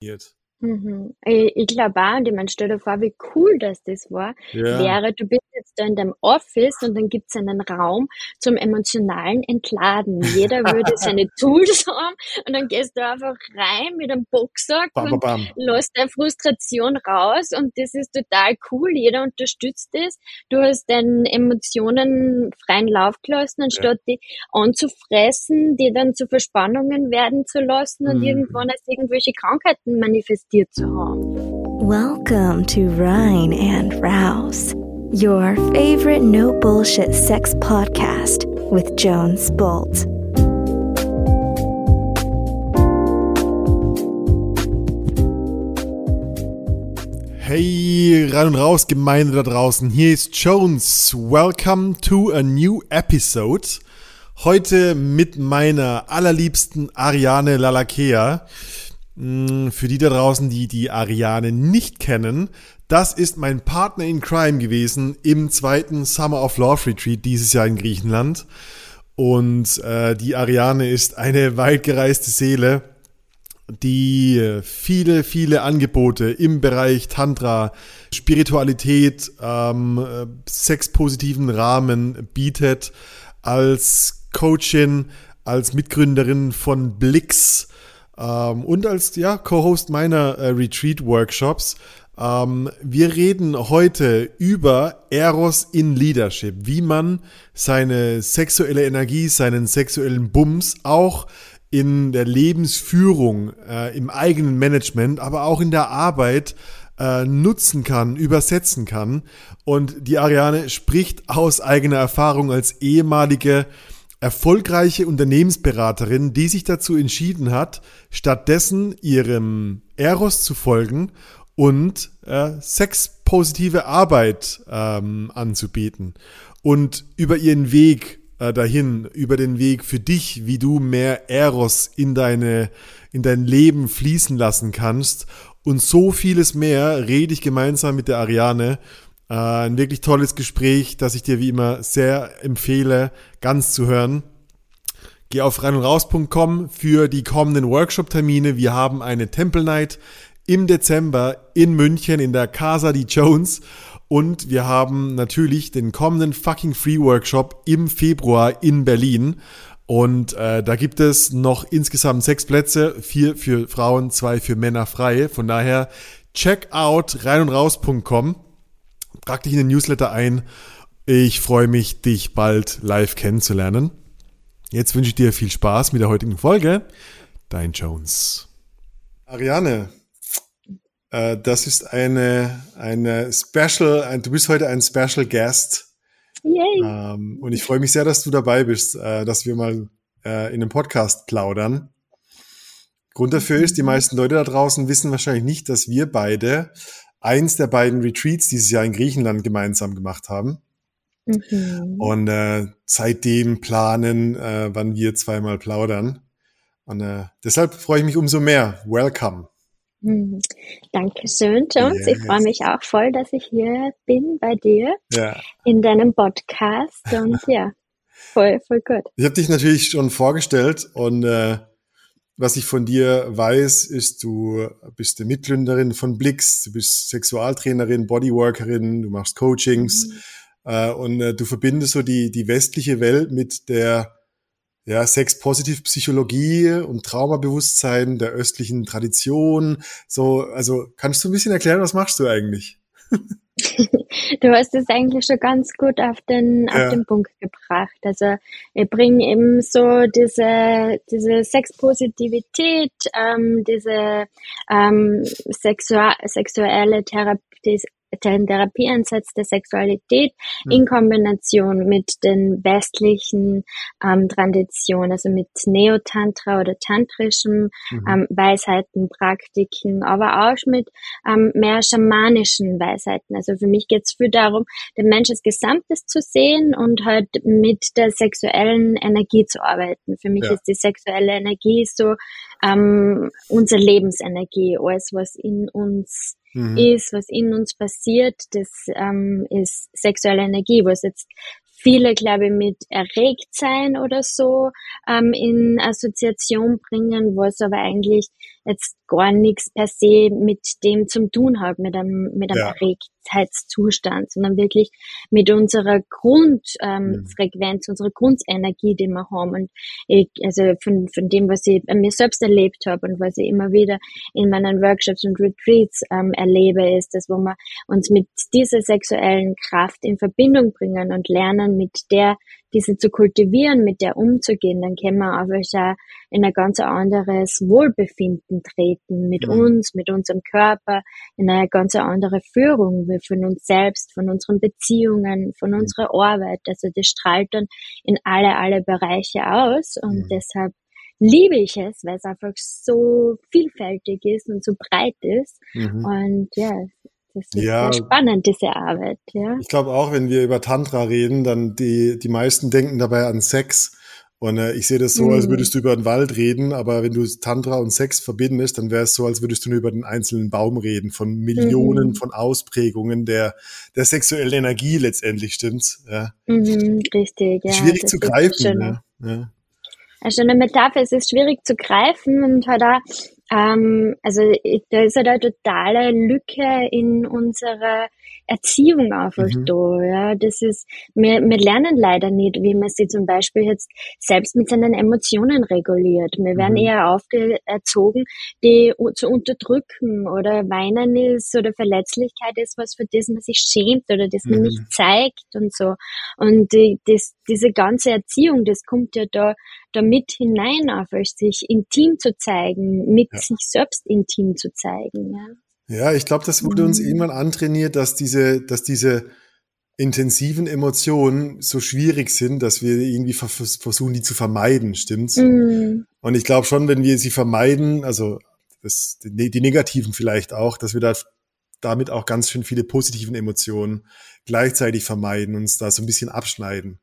funktioniert Mhm. Ich, ich glaube auch, und ich meine, stell dir vor, wie cool das das war, Ja. wäre, du bist jetzt da in deinem Office und dann gibt's einen Raum zum emotionalen Entladen. Jeder würde seine Tools haben und dann gehst du einfach rein mit einem Boxsack Bam, bam, und bam. lässt deine Frustration raus und das ist total cool. Jeder unterstützt das. Du hast deinen Emotionen freien Lauf gelassen, anstatt die anzufressen, die dann zu Verspannungen werden zu lassen und Mhm. irgendwann als irgendwelche Krankheiten manifestiert zu haben. Welcome to Rhine and Rouse, your favorite no bullshit sex podcast with Jones Bolt. Hey, rein und raus, Gemeinde da draußen. Hier ist Jones. Welcome to a new episode. Heute mit meiner allerliebsten Ariane Lalakea. Mm, Für die da draußen, die die Ariane nicht kennen, das ist mein Partner in Crime gewesen im zweiten Summer of Love Retreat dieses Jahr in Griechenland. Und äh, die Ariane ist eine weit gereiste Seele die äh, viele, viele Angebote im Bereich Tantra, Spiritualität, ähm, äh, sexpositiven Rahmen bietet, als Coachin, als Mitgründerin von Blix ähm, und als ja, Co-Host meiner äh, Retreat-Workshops. Ähm, wir reden heute über Eros in Leadership, wie man seine sexuelle Energie, seinen sexuellen Bums auch in der Lebensführung, äh, im eigenen Management, aber auch in der Arbeit äh, nutzen kann, übersetzen kann. Und die Ariane spricht aus eigener Erfahrung als ehemalige erfolgreiche Unternehmensberaterin, die sich dazu entschieden hat, stattdessen ihrem Eros zu folgen und äh, sexpositive Arbeit ähm, anzubieten. Und über ihren Weg äh, dahin, über den Weg für dich, wie du mehr Eros in deine, in dein Leben fließen lassen kannst. Und so vieles mehr rede ich gemeinsam mit der Ariane. Äh, ein wirklich tolles Gespräch, das ich dir wie immer sehr empfehle, ganz zu hören. Geh auf reinundraus.com für die kommenden Workshop-Termine. Wir haben eine Temple Night im Dezember in München in der Casa di Jones. Und wir haben natürlich den kommenden fucking Free Workshop im Februar in Berlin. Und äh, da gibt es noch insgesamt sechs Plätze, vier für Frauen, zwei für Männer frei. Von daher check out reinundraus.com, trag dich in den Newsletter ein. Ich freue mich, dich bald live kennenzulernen. Jetzt wünsche ich dir viel Spaß mit der heutigen Folge. Dein Jones. Ariane, äh, das ist eine, eine Special, ein, du bist heute ein Special Guest. Yay! Ähm, und ich freue mich sehr, dass du dabei bist, äh, dass wir mal äh, in einem Podcast plaudern. Grund dafür ist, die meisten Leute da draußen wissen wahrscheinlich nicht, dass wir beide eins der beiden Retreats dieses Jahr in Griechenland gemeinsam gemacht haben. Mhm. Und äh, seitdem planen, äh, wann wir zweimal plaudern. Und äh, deshalb freue ich mich umso mehr. Welcome. Mhm. Dankeschön, Jones. Ich Yes. freue mich auch voll, dass ich hier bin bei dir Ja. in deinem Podcast und ja, voll, voll gut. Ich habe dich natürlich schon vorgestellt und äh, was ich von dir weiß, ist, du bist die Mitgründerin von Blix, du bist Sexualtrainerin, Bodyworkerin, du machst Coachings äh, und äh, du verbindest so die, die westliche Welt mit der ja, Sex-Positiv-Psychologie und Traumabewusstsein der östlichen Tradition. So, also kannst du ein bisschen erklären, was machst du eigentlich? Du hast es eigentlich schon ganz gut auf den, Ja. auf den Punkt gebracht. Also ich bringe eben so diese, diese Sexpositivität, ähm, diese ähm, sexuelle Therapie, den Therapieansatz der Sexualität Mhm. in Kombination mit den westlichen ähm, Traditionen, also mit Neotantra oder tantrischem Mhm. ähm, Weisheiten, Praktiken, aber auch mit ähm, mehr schamanischen Weisheiten. Also für mich geht es viel darum, den Mensch als Gesamtes zu sehen und halt mit der sexuellen Energie zu arbeiten. Für mich Ja. ist die sexuelle Energie so ähm, unsere Lebensenergie, alles was in uns Mhm. ist, was in uns passiert, das ähm, ist sexuelle Energie, was jetzt viele, glaube ich, mit erregt sein oder so ähm, in Assoziation bringen, was aber eigentlich jetzt gar nichts per se mit dem zum tun hat, mit einem, mit einem ja. Erregtheitszustand, sondern wirklich mit unserer Grundfrequenz, ähm, mhm. unserer Grundenergie, die wir haben. Und ich, also von, von dem, was ich an mir selbst erlebt habe und was ich immer wieder in meinen Workshops und Retreats ähm, erlebe, ist das, wo wir uns mit dieser sexuellen Kraft in Verbindung bringen und lernen, mit der diese zu kultivieren, mit der umzugehen, dann können wir einfach in ein ganz anderes Wohlbefinden treten mit mhm. uns, mit unserem Körper, in eine ganz andere Führung von uns selbst, von unseren Beziehungen, von mhm. unserer Arbeit. Also das strahlt dann in alle, alle Bereiche aus und mhm. deshalb liebe ich es, weil es einfach so vielfältig ist und so breit ist. Mhm. Und ja, das ist ja, sehr spannend, diese Arbeit. Ja. Ich glaube auch, wenn wir über Tantra reden, dann die, die meisten denken dabei an Sex. Und äh, ich sehe das so, als mhm. würdest du über den Wald reden, aber wenn du Tantra und Sex verbindest, dann wäre es so, als würdest du nur über den einzelnen Baum reden, von Millionen mhm. von Ausprägungen der, der sexuellen Energie letztendlich, stimmt's? Ja. Mhm, richtig, ja. Schwierig zu greifen. Ne? Ja. Also eine Metapher, es ist schwierig zu greifen und halt auch ähm, also da ist halt eine totale Lücke in unserer Erziehung einfach mhm. da. Ja, das ist, wir, wir lernen leider nicht, wie man sie zum Beispiel jetzt selbst mit seinen Emotionen reguliert. Wir werden mhm. eher aufgezogen, die zu unterdrücken oder weinen ist oder Verletzlichkeit ist was, für das man sich schämt oder das man nicht mhm. zeigt und so. Und die, das, diese ganze Erziehung, das kommt ja da, da mit hinein, einfach sich intim zu zeigen, mit ja. Sich selbst intim zu zeigen. Ja. Ja, ich glaube, das wurde uns mhm. irgendwann antrainiert, dass diese, dass diese intensiven Emotionen so schwierig sind, dass wir irgendwie versuchen, die zu vermeiden, stimmt's? Mhm. Und ich glaube schon, wenn wir sie vermeiden, also das, die, die negativen vielleicht auch, dass wir da damit auch ganz schön viele positiven Emotionen gleichzeitig vermeiden, uns da so ein bisschen abschneiden.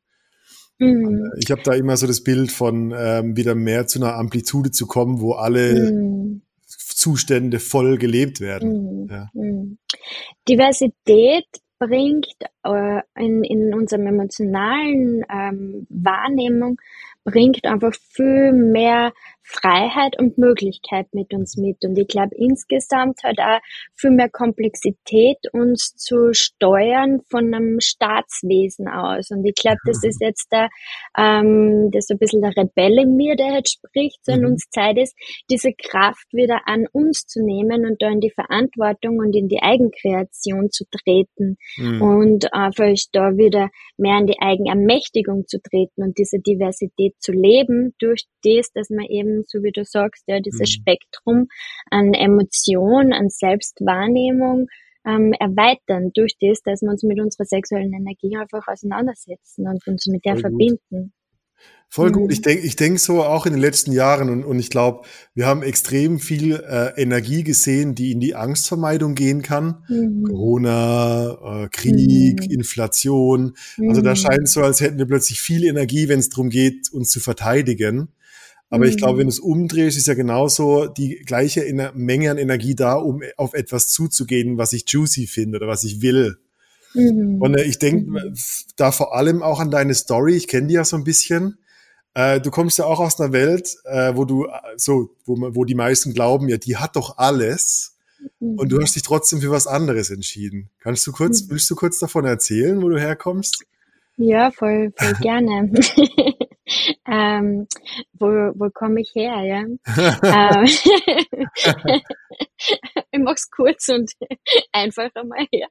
Mhm. Ich habe da immer so das Bild von ähm, wieder mehr zu einer Amplitude zu kommen, wo alle mhm. Zustände voll gelebt werden. Mhm. Ja. Mhm. Diversität bringt äh, in, in unserem emotionalen ähm, Wahrnehmung bringt einfach viel mehr Freiheit und Möglichkeit mit uns mit. Und ich glaube, insgesamt hat auch viel mehr Komplexität uns zu steuern von einem Staatswesen aus. Und ich glaube, das ist jetzt der, ähm, das ist ein bisschen der Rebell in mir, der jetzt spricht, sondern mhm. uns Zeit ist, diese Kraft wieder an uns zu nehmen und da in die Verantwortung und in die Eigenkreation zu treten mhm. und einfach da wieder mehr in die Eigenermächtigung zu treten und diese Diversität zu leben durch das, dass man eben so wie du sagst, ja, dieses mhm. Spektrum an Emotion, an Selbstwahrnehmung ähm, erweitern durch das, dass wir uns mit unserer sexuellen Energie einfach auseinandersetzen und uns mit der Voll verbinden. Gut. Voll gut. Mhm. Ich denke ich denk so auch in den letzten Jahren und, und ich glaube, wir haben extrem viel äh, Energie gesehen, die in die Angstvermeidung gehen kann. Mhm. Corona, äh, Krieg, mhm. Inflation. Also da mhm. scheint es so, als hätten wir plötzlich viel Energie, wenn es darum geht, uns zu verteidigen. Aber mhm. ich glaube, wenn du es umdrehst, ist ja genauso die gleiche Menge an Energie da, um auf etwas zuzugehen, was ich juicy finde oder was ich will. Mhm. Und äh, ich denke mhm. da vor allem auch an deine Story. Ich kenne die ja so ein bisschen. Äh, du kommst ja auch aus einer Welt, äh, wo du äh, so, wo, wo die meisten glauben, ja, die hat doch alles. Und du mhm. hast dich trotzdem für was anderes entschieden. Kannst du kurz, mhm. willst du kurz davon erzählen, wo du herkommst? Ja, voll, voll gerne. ähm, wo, wo komme ich her, ja? ähm, ich mach's kurz und einfach einmal her.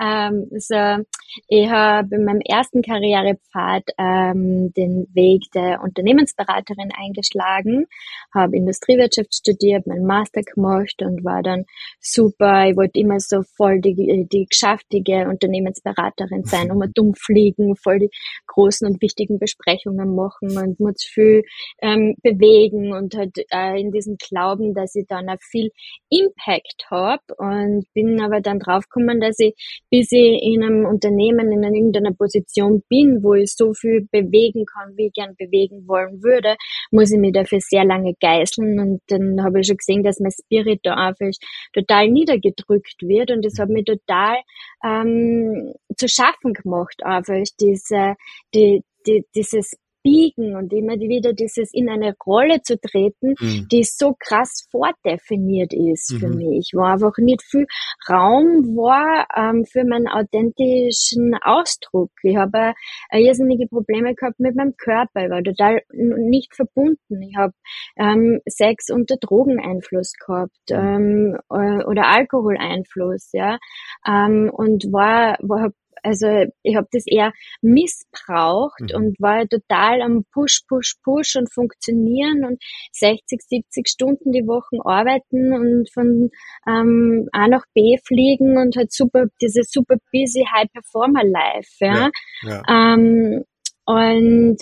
Ähm, so, ich habe in meinem ersten Karrierepfad ähm, den Weg der Unternehmensberaterin eingeschlagen, habe Industriewirtschaft studiert, meinen Master gemacht und war dann super. Ich wollte immer so voll die, die geschäftige Unternehmensberaterin sein, um dumm fliegen, voll die großen und wichtigen Besprechungen machen und muss viel ähm, bewegen und halt äh, in diesem Glauben, dass ich dann auch viel Impact habe und bin aber dann draufgekommen, dass ich, bis ich in einem Unternehmen in irgendeiner Position bin, wo ich so viel bewegen kann, wie ich gern bewegen wollen würde, muss ich mich dafür sehr lange geißeln. Und dann habe ich schon gesehen, dass mein Spirit da einfach total niedergedrückt wird. Und das hat mich total ähm, zu schaffen gemacht, einfach diese, die, die, dieses biegen und immer wieder dieses in eine Rolle zu treten, mhm. die so krass vordefiniert ist mhm. für mich, wo einfach nicht viel Raum war ähm, für meinen authentischen Ausdruck. Ich habe äh, irrsinnige Probleme gehabt mit meinem Körper, ich war total nicht verbunden. Ich habe ähm, Sex unter Drogeneinfluss gehabt mhm. ähm, äh, oder Alkoholeinfluss, ja, ähm, und war, war also ich habe das eher missbraucht mhm. und war total am Push, Push, Push und funktionieren und 60, 70 Stunden die Woche arbeiten und von ähm, A nach B fliegen und halt super, diese super busy High Performer Life, ja. ja, ja. Ähm, und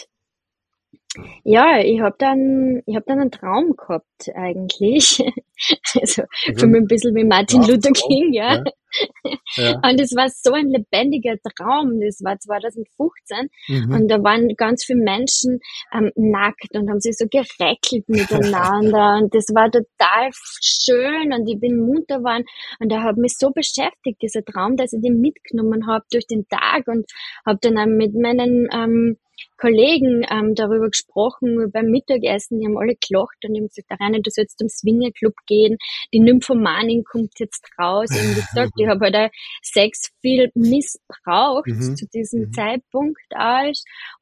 ja, ich habe dann, ich habe dann einen Traum gehabt eigentlich. also mhm. für mich ein bisschen wie Martin Luther King, ja. ja. Und es war so ein lebendiger Traum. Das war 2015 mhm. und da waren ganz viele Menschen ähm, nackt und haben sich so gereckelt miteinander und das war total schön und ich bin munter geworden und er hat mich so beschäftigt, dieser Traum, dass ich den mitgenommen habe durch den Tag und habe dann auch mit meinen ähm, Kollegen ähm, darüber gesprochen, beim Mittagessen, die haben alle gelacht und die haben gesagt, Rainer, du sollst zum Swingerclub gehen, die Nymphomanin kommt jetzt raus. Und wie gesagt, ich habe halt auch Sex viel missbraucht mhm. zu diesem mhm. Zeitpunkt auch,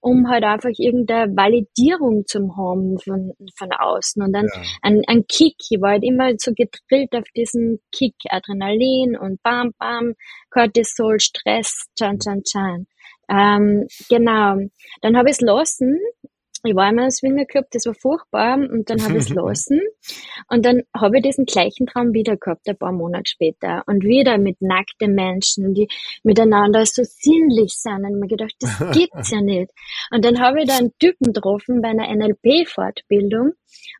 um halt einfach irgendeine Validierung zu haben von, von außen und dann ja. ein, ein Kick. Ich war halt immer so gedrillt auf diesen Kick, Adrenalin und Bam, Bam, Cortisol, Stress, Chan, Chan, Chan. Ähm, genau. Dann habe ich es lassen. Ich war immer im Swingerclub, das war furchtbar und dann habe ich es lassen. Und dann habe ich diesen gleichen Traum wieder gehabt, ein paar Monate später. Und wieder mit nackten Menschen, die miteinander so sinnlich sind. Und mir gedacht, das gibt's ja nicht. Und dann habe ich da einen Typen getroffen bei einer NLP-Fortbildung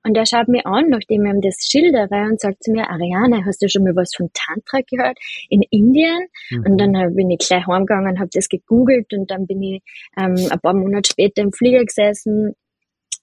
und er schaut mir an, nachdem ich ihm das schildere und sagt zu mir, Ariane, hast du schon mal was von Tantra gehört in Indien? Mhm. Und dann bin ich gleich heimgegangen, habe das gegoogelt und dann bin ich ähm, ein paar Monate später im Flieger gesessen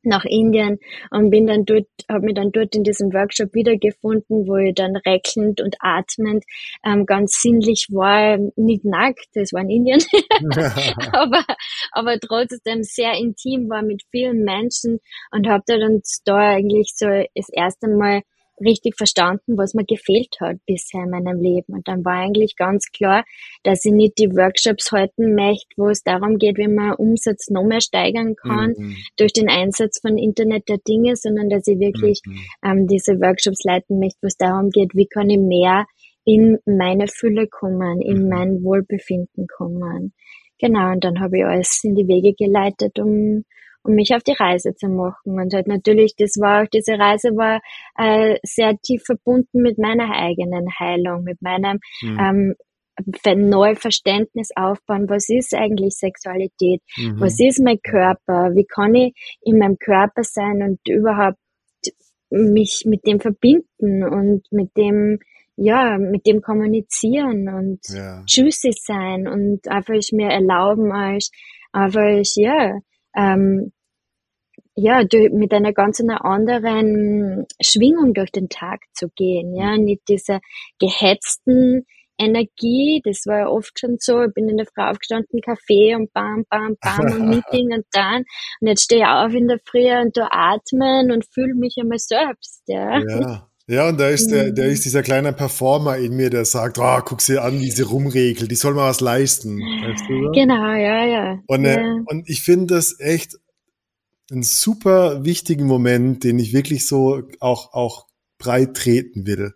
nach Indien und bin dann dort, habe mich dann dort in diesem Workshop wiedergefunden, wo ich dann rächelnd und atmend ähm, ganz sinnlich war, nicht nackt, das war in Indien, aber, aber trotzdem sehr intim war mit vielen Menschen und habe da dann da eigentlich so das erste Mal richtig verstanden, was mir gefehlt hat bisher in meinem Leben. Und dann war eigentlich ganz klar, dass ich nicht die Workshops halten möchte, wo es darum geht, wie man Umsatz noch mehr steigern kann mhm. durch den Einsatz von Internet der Dinge, sondern dass ich wirklich mhm. ähm, diese Workshops leiten möchte, wo es darum geht, wie kann ich mehr in meine Fülle kommen, in mhm. mein Wohlbefinden kommen. Genau, und dann habe ich alles in die Wege geleitet, um um mich auf die Reise zu machen. Und halt natürlich, das war auch, diese Reise war äh, sehr tief verbunden mit meiner eigenen Heilung, mit meinem mhm. ähm, Neuverständnis aufbauen, was ist eigentlich Sexualität, mhm. was ist mein Körper, wie kann ich in meinem Körper sein und überhaupt mich mit dem verbinden und mit dem, ja, mit dem kommunizieren und ja. juicy sein und einfach ich mir erlauben, als einfach, ja, ähm, ja, mit einer ganz anderen Schwingung durch den Tag zu gehen, ja, nicht dieser gehetzten Energie, das war ja oft schon so, ich bin in der Früh aufgestanden, Kaffee und bam, bam, bam und Meeting und dann und jetzt stehe ich auf in der Früh und da atmen und fühle mich einmal selbst, ja. Ja. Ja, und da ist der, der ist dieser kleine Performer in mir, der sagt, oh, guck sie an, wie sie rumregelt, die soll mal was leisten. Weißt du, genau, ja, ja. Und, äh, ja. und ich finde das echt einen super wichtigen Moment, den ich wirklich so auch, auch breit treten will.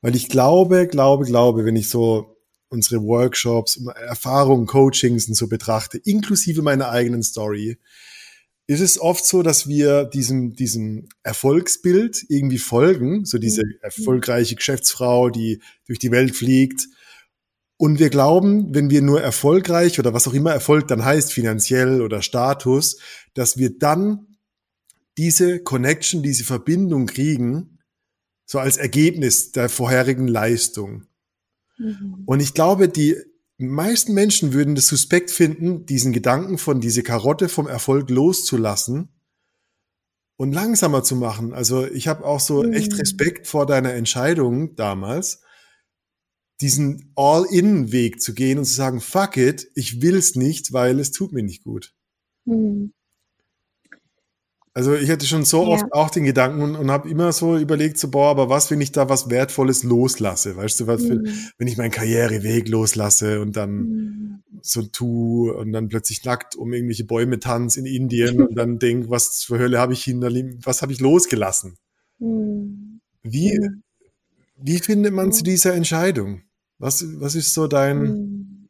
Weil ich glaube, glaube, glaube, wenn ich so unsere Workshops, Erfahrungen, Coachings und so betrachte, inklusive meiner eigenen Story, ist es oft so, dass wir diesem, diesem Erfolgsbild irgendwie folgen, so diese mhm. erfolgreiche Geschäftsfrau, die durch die Welt fliegt und wir glauben, wenn wir nur erfolgreich oder was auch immer Erfolg dann heißt, finanziell oder Status, dass wir dann diese Connection, diese Verbindung kriegen So als Ergebnis der vorherigen Leistung. Mhm. Und ich glaube, die meisten Menschen würden das suspekt finden, diesen Gedanken von diese Karotte vom Erfolg loszulassen und langsamer zu machen. Also ich habe auch so mhm. echt Respekt vor deiner Entscheidung damals, diesen All-in-Weg zu gehen und zu sagen, fuck it, ich will's nicht, weil es tut mir nicht gut. Mhm. Also ich hatte schon so ja. oft auch den Gedanken und, und habe immer so überlegt, so, boah, aber was, wenn ich da was Wertvolles loslasse? Weißt du, was für, mhm. wenn ich meinen Karriereweg loslasse und dann mhm. so tu und dann plötzlich nackt um irgendwelche Bäume tanz in Indien und dann denk, was für Hölle habe ich hinter, was habe ich losgelassen? Mhm. Wie, mhm. wie findet man zu dieser Entscheidung? Was, was ist so dein, mhm.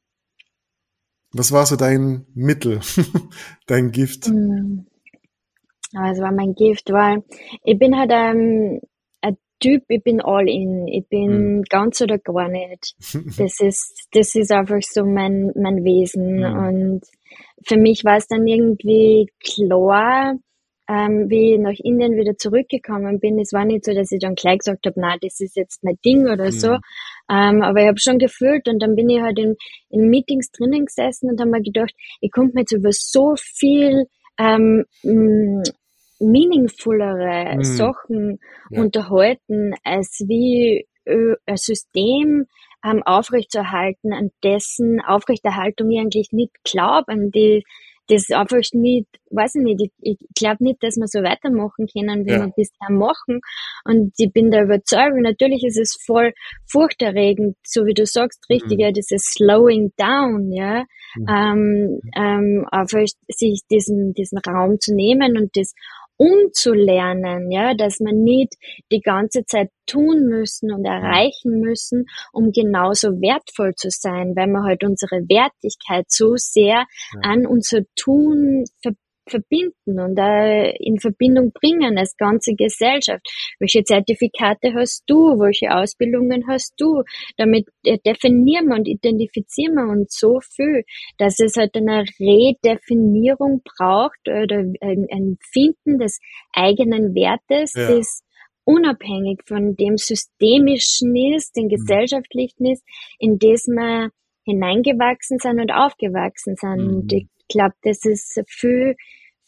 was war so dein Mittel, dein Gift? Mhm. Es war mein Gift, weil ich bin halt ähm, ein Typ, ich bin all in, ich bin mhm. ganz oder gar nicht. Das ist, das ist einfach so mein, mein Wesen. Mhm. Und für mich war es dann irgendwie klar, ähm, wie ich nach Indien wieder zurückgekommen bin. Es war nicht so, dass ich dann gleich gesagt habe, na, das ist jetzt mein Ding oder mhm. so. Ähm, aber ich habe schon gefühlt und dann bin ich halt in, in Meetings drinnen gesessen und habe mir gedacht, ich konnte mir jetzt über so viel ähm, meaningfullere mhm. Sachen ja. unterhalten, als wie äh, ein System ähm, aufrechtzuerhalten, an dessen Aufrechterhaltung ich eigentlich nicht glaube, an die das einfach nicht, weiß ich nicht, ich, ich glaube nicht, dass wir so weitermachen können, wie ja. wir bisher machen. Und ich bin der Überzeugung, natürlich ist es voll furchterregend, so wie du sagst, richtig, mhm. ja, dieses Slowing Down, ja, mhm. ähm, ähm, einfach sich diesen, diesen Raum zu nehmen und das umzulernen, ja, dass man nicht die ganze Zeit tun müssen und erreichen müssen, um genauso wertvoll zu sein, weil wir halt unsere Wertigkeit so sehr an unser Tun verbinden verbinden und äh, in Verbindung bringen als ganze Gesellschaft. Welche Zertifikate hast du? Welche Ausbildungen hast du? Damit äh, definieren wir und identifizieren wir uns so viel, dass es halt eine Redefinierung braucht oder ein, Finden des eigenen Wertes, ja. das unabhängig von dem systemischen ist, den mhm. gesellschaftlichen ist, in das wir hineingewachsen sind und aufgewachsen sind. Mhm. Und ich glaube, das ist viel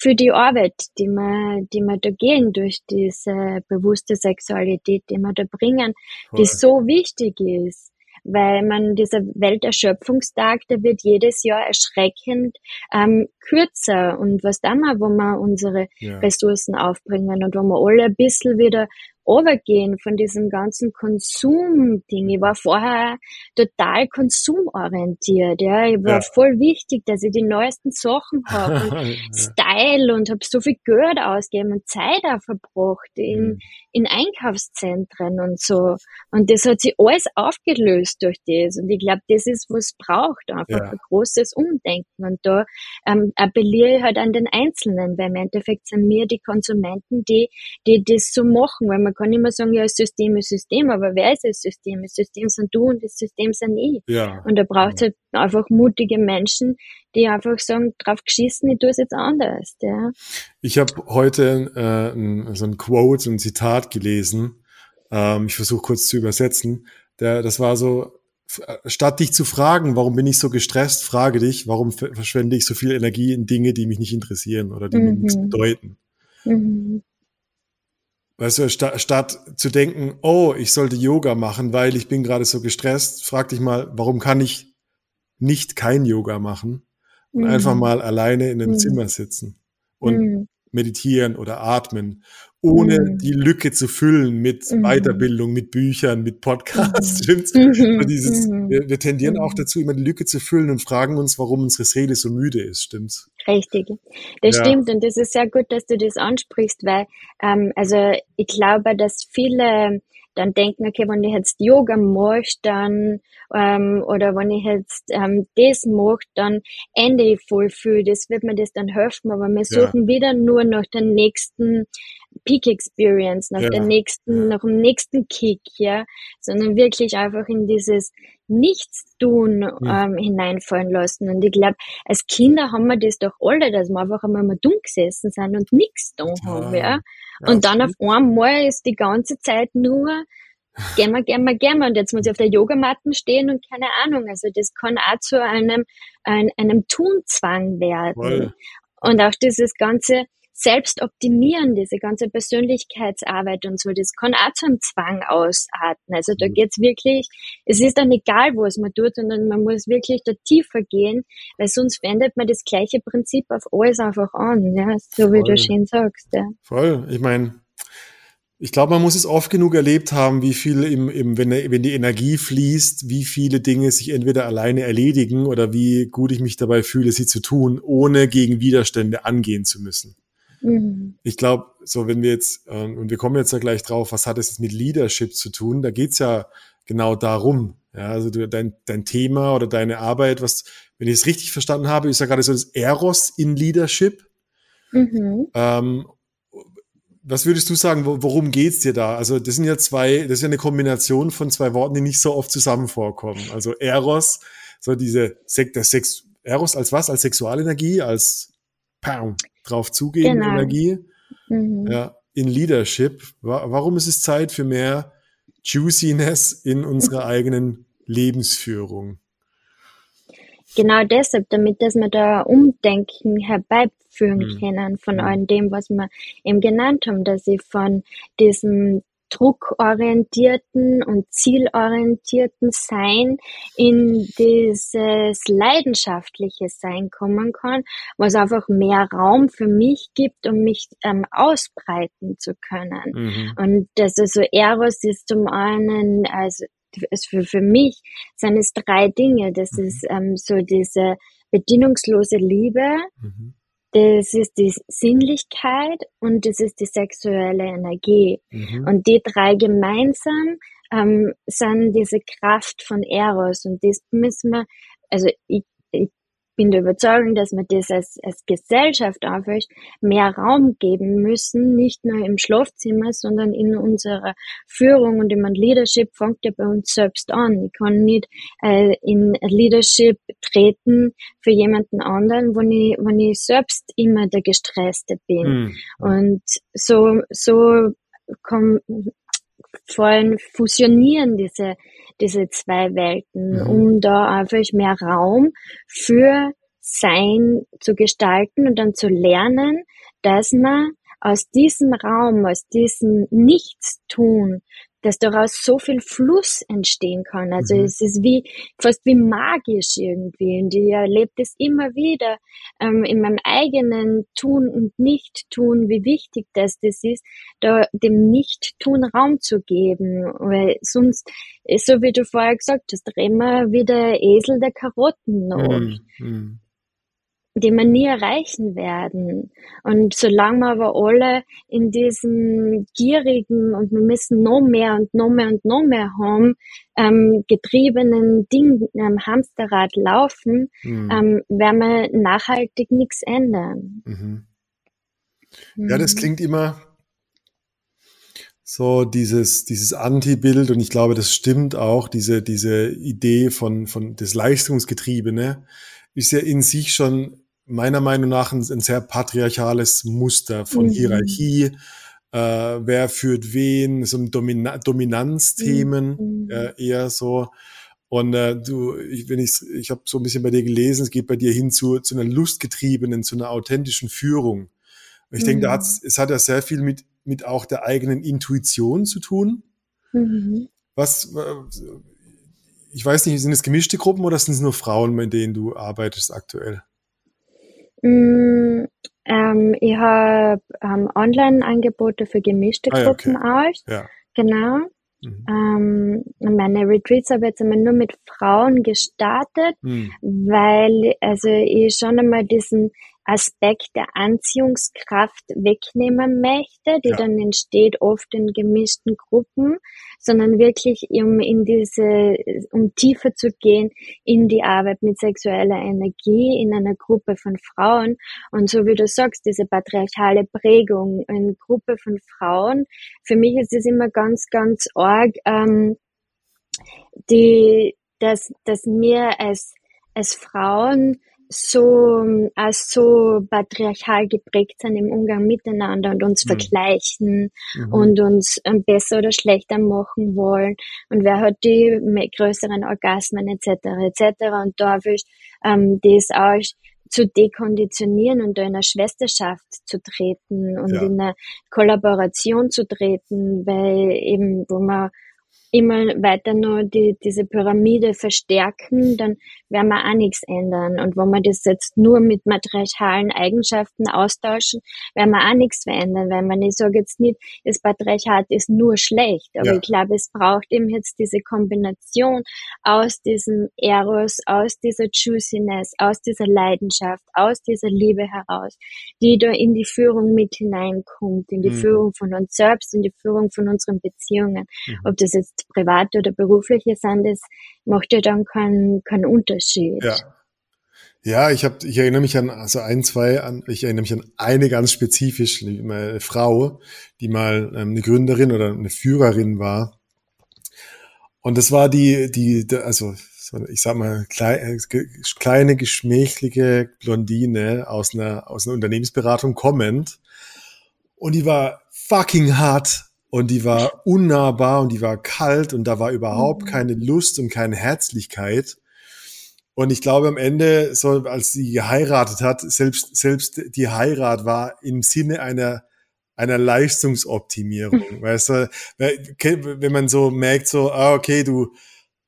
für die Arbeit, die wir, die wir da gehen durch diese bewusste Sexualität, die wir da bringen, Voll. die so wichtig ist. Weil man dieser Welterschöpfungstag, der wird jedes Jahr erschreckend ähm, kürzer. Und was dann mal, wo wir unsere ja. Ressourcen aufbringen und wo wir alle ein bisschen wieder overgehen von diesem ganzen Konsum-Ding. Ich war vorher total konsumorientiert. Ja. Ich war ja. voll wichtig, dass ich die neuesten Sachen habe und Style und habe so viel Geld ausgegeben und Zeit auch verbracht in, mhm. in Einkaufszentren und so. Und das hat sich alles aufgelöst durch das. Und ich glaube, das ist, was braucht, einfach ja. ein großes Umdenken. Und da ähm, appelliere ich halt an den Einzelnen, weil im Endeffekt sind wir die Konsumenten, die, die das so machen, weil man kann immer sagen, ja, das System ist System, aber wer ist das System? Das System sind du und das System sind ich. Ja. Und da braucht es halt einfach mutige Menschen, die einfach sagen, drauf geschissen, ich tue es jetzt anders. Ja. Ich habe heute äh, so ein Quote, ein Zitat gelesen. Ähm, ich versuche kurz zu übersetzen. Der, das war so, statt dich zu fragen, warum bin ich so gestresst, frage dich, warum verschwende ich so viel Energie in Dinge, die mich nicht interessieren oder die mhm. mir nichts bedeuten. Mhm. Weißt du, sta statt zu denken, oh, ich sollte Yoga machen, weil ich bin gerade so gestresst, frag dich mal, warum kann ich nicht kein Yoga machen und mhm. einfach mal alleine in einem mhm. Zimmer sitzen und mhm. meditieren oder atmen ohne mhm. die Lücke zu füllen mit mhm. Weiterbildung, mit Büchern, mit Podcasts. Mhm. Stimmt's? Mhm. Dieses, mhm. wir, wir, tendieren auch mhm. dazu, immer die Lücke zu füllen und fragen uns, warum unsere Seele so müde ist. Stimmt's? Richtig, das ja. stimmt und das ist sehr gut, dass du das ansprichst, weil ähm, also ich glaube, dass viele dann denken, okay, wenn ich jetzt Yoga mache, dann ähm, oder wenn ich jetzt ähm, das mache, dann ende ich voll viel. Das wird mir das dann helfen, aber wir suchen ja. wieder nur nach den nächsten Peak Experience, nach Ja. der nächsten, nach dem nächsten Kick, ja, sondern wirklich einfach in dieses Nichtstun ähm, hineinfallen lassen. Und ich glaube, als Kinder haben wir das doch alle, dass wir einfach einmal mal dumm gesessen sind und nichts da haben, ja. Und dann auf einmal ist die ganze Zeit nur gehen wir, gehen wir, gehen wir. Und jetzt muss ich auf der Yogamatte stehen und keine Ahnung. Also das kann auch zu einem, ein, einem Tunzwang werden. Voll. Und auch dieses ganze Selbstoptimieren, diese ganze Persönlichkeitsarbeit und so, das kann auch zu einem Zwang ausarten. Also da Mhm. geht's wirklich, es ist dann egal, was man tut, sondern man muss wirklich da tiefer gehen, weil sonst wendet man das gleiche Prinzip auf alles einfach an, ja, so wie Voll. du schön sagst, ja. Voll. Ich meine, ich glaube, man muss es oft genug erlebt haben, wie viel im, im wenn, wenn die Energie fließt, wie viele Dinge sich entweder alleine erledigen oder wie gut ich mich dabei fühle, sie zu tun, ohne gegen Widerstände angehen zu müssen. Mhm. Ich glaube, so wenn wir jetzt, ähm, und wir kommen jetzt ja gleich drauf, was hat es jetzt mit Leadership zu tun? Da geht's ja genau darum. Ja, also du, dein, dein Thema oder deine Arbeit, was, wenn ich es richtig verstanden habe, ist ja gerade so das Eros in Leadership. Mhm. Ähm, was würdest du sagen, wo, worum geht's dir da? Also das sind ja zwei, das ist ja eine Kombination von zwei Worten, die nicht so oft zusammen vorkommen. Also Eros, so diese Sek der Sex, Eros als was? Als Sexualenergie, als Pow, drauf zugehen Genau. Energie. Mhm. Ja, in Leadership. Wa- Warum ist es Zeit für mehr Juiciness in unserer eigenen Lebensführung? Genau deshalb, damit dass wir da Umdenken herbeiführen Mhm. können von Mhm. all dem, was wir eben genannt haben, dass ich von diesem druckorientierten und zielorientierten Sein in dieses leidenschaftliche Sein kommen kann, was einfach mehr Raum für mich gibt, um mich ähm, ausbreiten zu können. Mhm. Und das ist so Eros ist zum einen, also für, für mich sind es drei Dinge. Das Mhm. ist ähm, so diese bedingungslose Liebe, Mhm. Das ist die Sinnlichkeit und das ist die sexuelle Energie. Mhm. Und die drei gemeinsam ähm, sind diese Kraft von Eros und das müssen wir, also ich, ich bin der Überzeugung, dass wir das als, als Gesellschaft einfach mehr Raum geben müssen, nicht nur im Schlafzimmer, sondern in unserer Führung und im Leadership fängt ja bei uns selbst an. Ich kann nicht äh, in Leadership treten für jemanden anderen, wenn ich, wenn ich selbst immer der Gestresste bin. Mhm. Und so, so fallen, fusionieren diese, diese zwei Welten, Mhm. um da einfach mehr Raum für Sein zu gestalten und dann zu lernen, dass man aus diesem Raum, aus diesem Nichtstun, dass daraus so viel Fluss entstehen kann. Also Mhm. es ist wie fast wie magisch irgendwie. Und ich erlebe das immer wieder ähm, in meinem eigenen Tun und Nicht-Tun, wie wichtig das, das ist, da dem Nicht-Tun Raum zu geben. Weil sonst, ist so wie du vorher gesagt hast, drehen wir wie der Esel der Karotten nach. Mhm. Die wir nie erreichen werden. Und solange wir aber alle in diesem gierigen und wir müssen noch mehr und noch mehr und noch mehr haben, ähm, getriebenen Ding am Hamsterrad laufen, Mhm. ähm, werden wir nachhaltig nichts ändern. Mhm. Ja, das Mhm. klingt immer so dieses, dieses Anti-Bild und ich glaube, das stimmt auch, diese, diese Idee von, von das Leistungsgetriebene ist ja in sich schon meiner Meinung nach ein, ein sehr patriarchales Muster von Mhm. Hierarchie, äh, wer führt wen, so ein Domina Dominanzthemen Mhm. äh, eher so. Und äh, du, ich, wenn ich, ich habe so ein bisschen bei dir gelesen, es geht bei dir hin zu, zu einer lustgetriebenen, zu einer authentischen Führung. Und ich denke, da Mhm. hat's, es hat ja sehr viel mit, mit auch der eigenen Intuition zu tun. Mhm. Was, äh, ich weiß nicht, sind es gemischte Gruppen oder sind es nur Frauen, mit denen du arbeitest aktuell? Mm, ähm, ich habe ähm, Online-Angebote für gemischte Ah ja, Gruppen okay. aus. Ja. Genau. Mhm. Ähm, meine Retreats habe ich jetzt einmal nur mit Frauen gestartet, Hm. weil also ich schon einmal diesen Aspekt der Anziehungskraft wegnehmen möchte, die ja. dann entsteht oft in gemischten Gruppen, sondern wirklich um in diese, um tiefer zu gehen in die Arbeit mit sexueller Energie in einer Gruppe von Frauen. Und so wie du sagst, diese patriarchale Prägung in Gruppe von Frauen, für mich ist es immer ganz, ganz arg, ähm, die, dass, dass mir als, als Frauen so als so patriarchal geprägt sind im Umgang miteinander und uns mhm. vergleichen mhm. und uns ähm, besser oder schlechter machen wollen und wer hat die größeren Orgasmen etc. etc. und da ich ähm, das auch zu dekonditionieren und in eine Schwesterschaft zu treten und ja. in eine Kollaboration zu treten, weil eben, wo man immer weiter nur die, diese Pyramide verstärken, dann werden wir auch nichts ändern. Und wenn wir das jetzt nur mit materialen Eigenschaften austauschen, werden wir auch nichts verändern, weil man, ich sage jetzt nicht, das Patriarchat ist nur schlecht, aber ja. ich glaube, es braucht eben jetzt diese Kombination aus diesem Eros, aus dieser Juiciness, aus dieser Leidenschaft, aus dieser Liebe heraus, die da in die Führung mit hineinkommt, in die mhm. Führung von uns selbst, in die Führung von unseren Beziehungen. Mhm. Ob das jetzt private oder berufliche sind, das macht ja dann keinen keinen Unterschied. Ja. Ja, ich habe, ich erinnere mich an also ein, zwei, an, ich erinnere mich an eine ganz spezifisch, eine Frau, die mal ähm, eine Gründerin oder eine Führerin war. Und das war die, die, also ich sag mal kleine, kleine geschmächliche Blondine aus einer aus einer Unternehmensberatung kommend. Und die war fucking hart und die war unnahbar und die war kalt und da war überhaupt mhm. keine Lust und keine Herzlichkeit. Und ich glaube am Ende, so als sie geheiratet hat, selbst selbst die Heirat war im Sinne einer einer Leistungsoptimierung, weißt du, wenn man so merkt, so, ah, okay, du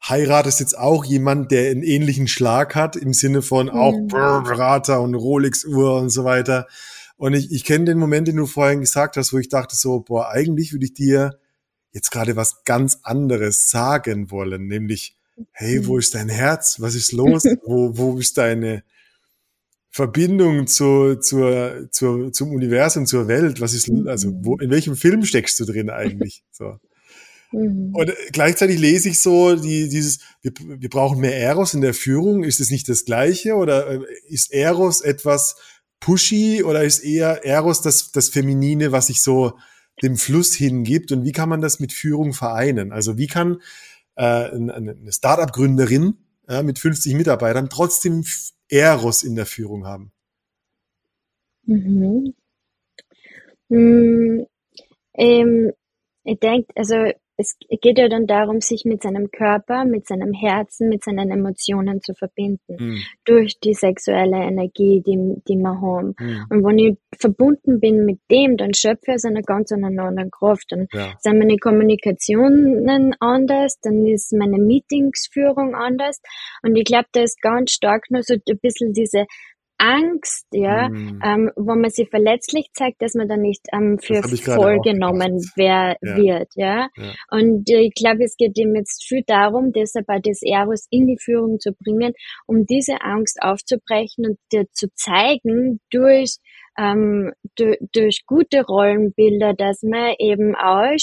heiratest jetzt auch jemand, der einen ähnlichen Schlag hat, im Sinne von auch mhm. Berater und Rolex-Uhr und so weiter. Und ich, ich kenne den Moment, den du vorhin gesagt hast, wo ich dachte so, boah, eigentlich würde ich dir jetzt gerade was ganz anderes sagen wollen, nämlich, hey, wo mhm. ist dein Herz? Was ist los? wo, wo ist deine Verbindung zu, zur, zur, zum Universum, zur Welt? Was ist, also, wo, in welchem Film steckst du drin eigentlich? So. Mhm. Und gleichzeitig lese ich so die, dieses, wir, wir brauchen mehr Eros in der Führung. Ist es nicht das Gleiche? Oder äh, ist Eros etwas, pushy oder ist eher Eros das, das Feminine, was sich so dem Fluss hingibt? Und wie kann man das mit Führung vereinen? Also wie kann äh, eine Startup-Gründerin äh, mit 50 Mitarbeitern trotzdem Eros in der Führung haben? Mhm. Mhm. Ähm, ich denke, also es geht ja dann darum, sich mit seinem Körper, mit seinem Herzen, mit seinen Emotionen zu verbinden. Mhm. Durch die sexuelle Energie, die, die wir haben. Mhm. Und wenn ich verbunden bin mit dem, dann schöpfe ich aus einer ganz anderen Kraft. Dann ja. sind meine Kommunikationen anders, dann ist meine Meetingsführung anders. Und ich glaube, da ist ganz stark nur so ein bisschen diese Angst, ja, mhm. ähm, wo man sich verletzlich zeigt, dass man dann nicht ähm, für voll genommen wer, ja. wird, ja? ja. Und äh, ich glaube, es geht ihm jetzt viel darum, deshalb auch das Eros in die Führung zu bringen, um diese Angst aufzubrechen und dir zu zeigen durch ähm, durch gute Rollenbilder, dass man eben auch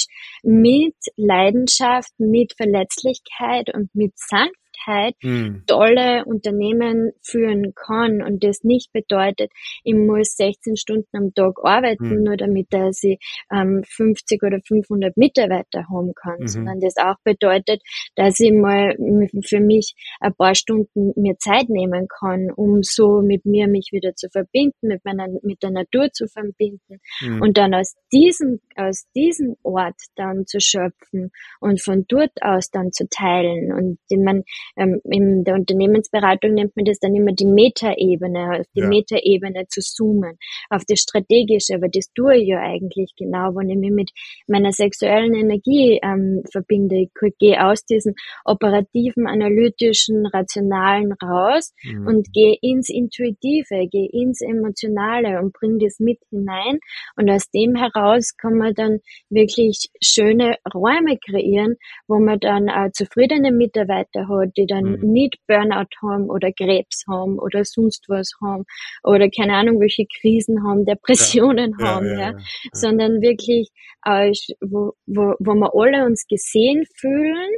mit Leidenschaft, mit Verletzlichkeit und mit Sanftheit Möglichkeit mhm. tolle Unternehmen führen kann und das nicht bedeutet, ich muss 16 Stunden am Tag arbeiten, mhm. nur damit dass ich ähm, 50 oder 500 Mitarbeiter haben kann, mhm. sondern das auch bedeutet, dass ich mal für mich ein paar Stunden mir Zeit nehmen kann, um so mit mir mich wieder zu verbinden, mit meiner, mit der Natur zu verbinden mhm. und dann aus diesem, aus diesem Ort dann zu schöpfen und von dort aus dann zu teilen und man, ähm, in der Unternehmensberatung nennt man das dann immer die Metaebene, auf die ja. Metaebene zu zoomen, auf das Strategische, aber das tue ich ja eigentlich genau, wenn ich mich mit meiner sexuellen Energie ähm, verbinde. Ich gehe aus diesem operativen, analytischen, rationalen raus mhm. und gehe ins Intuitive, gehe ins Emotionale und bringe das mit hinein und aus dem heraus kann man dann wirklich schöne Räume kreieren, wo man dann äh, zufriedene Mitarbeiter hat, die dann mhm. nicht Burnout haben oder Krebs haben oder sonst was haben oder keine Ahnung, welche Krisen haben, Depressionen ja. haben, ja, ja, sondern wirklich, äh, wo, wo, wo wir alle uns gesehen fühlen,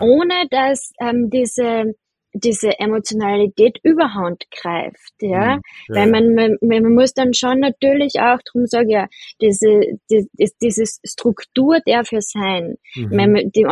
ohne dass ähm, diese diese Emotionalität überhand greift, ja, mhm. ja. weil man, man, man muss dann schon natürlich auch drum sagen, ja, diese, die, diese Struktur darf ja sein. Mhm. Die,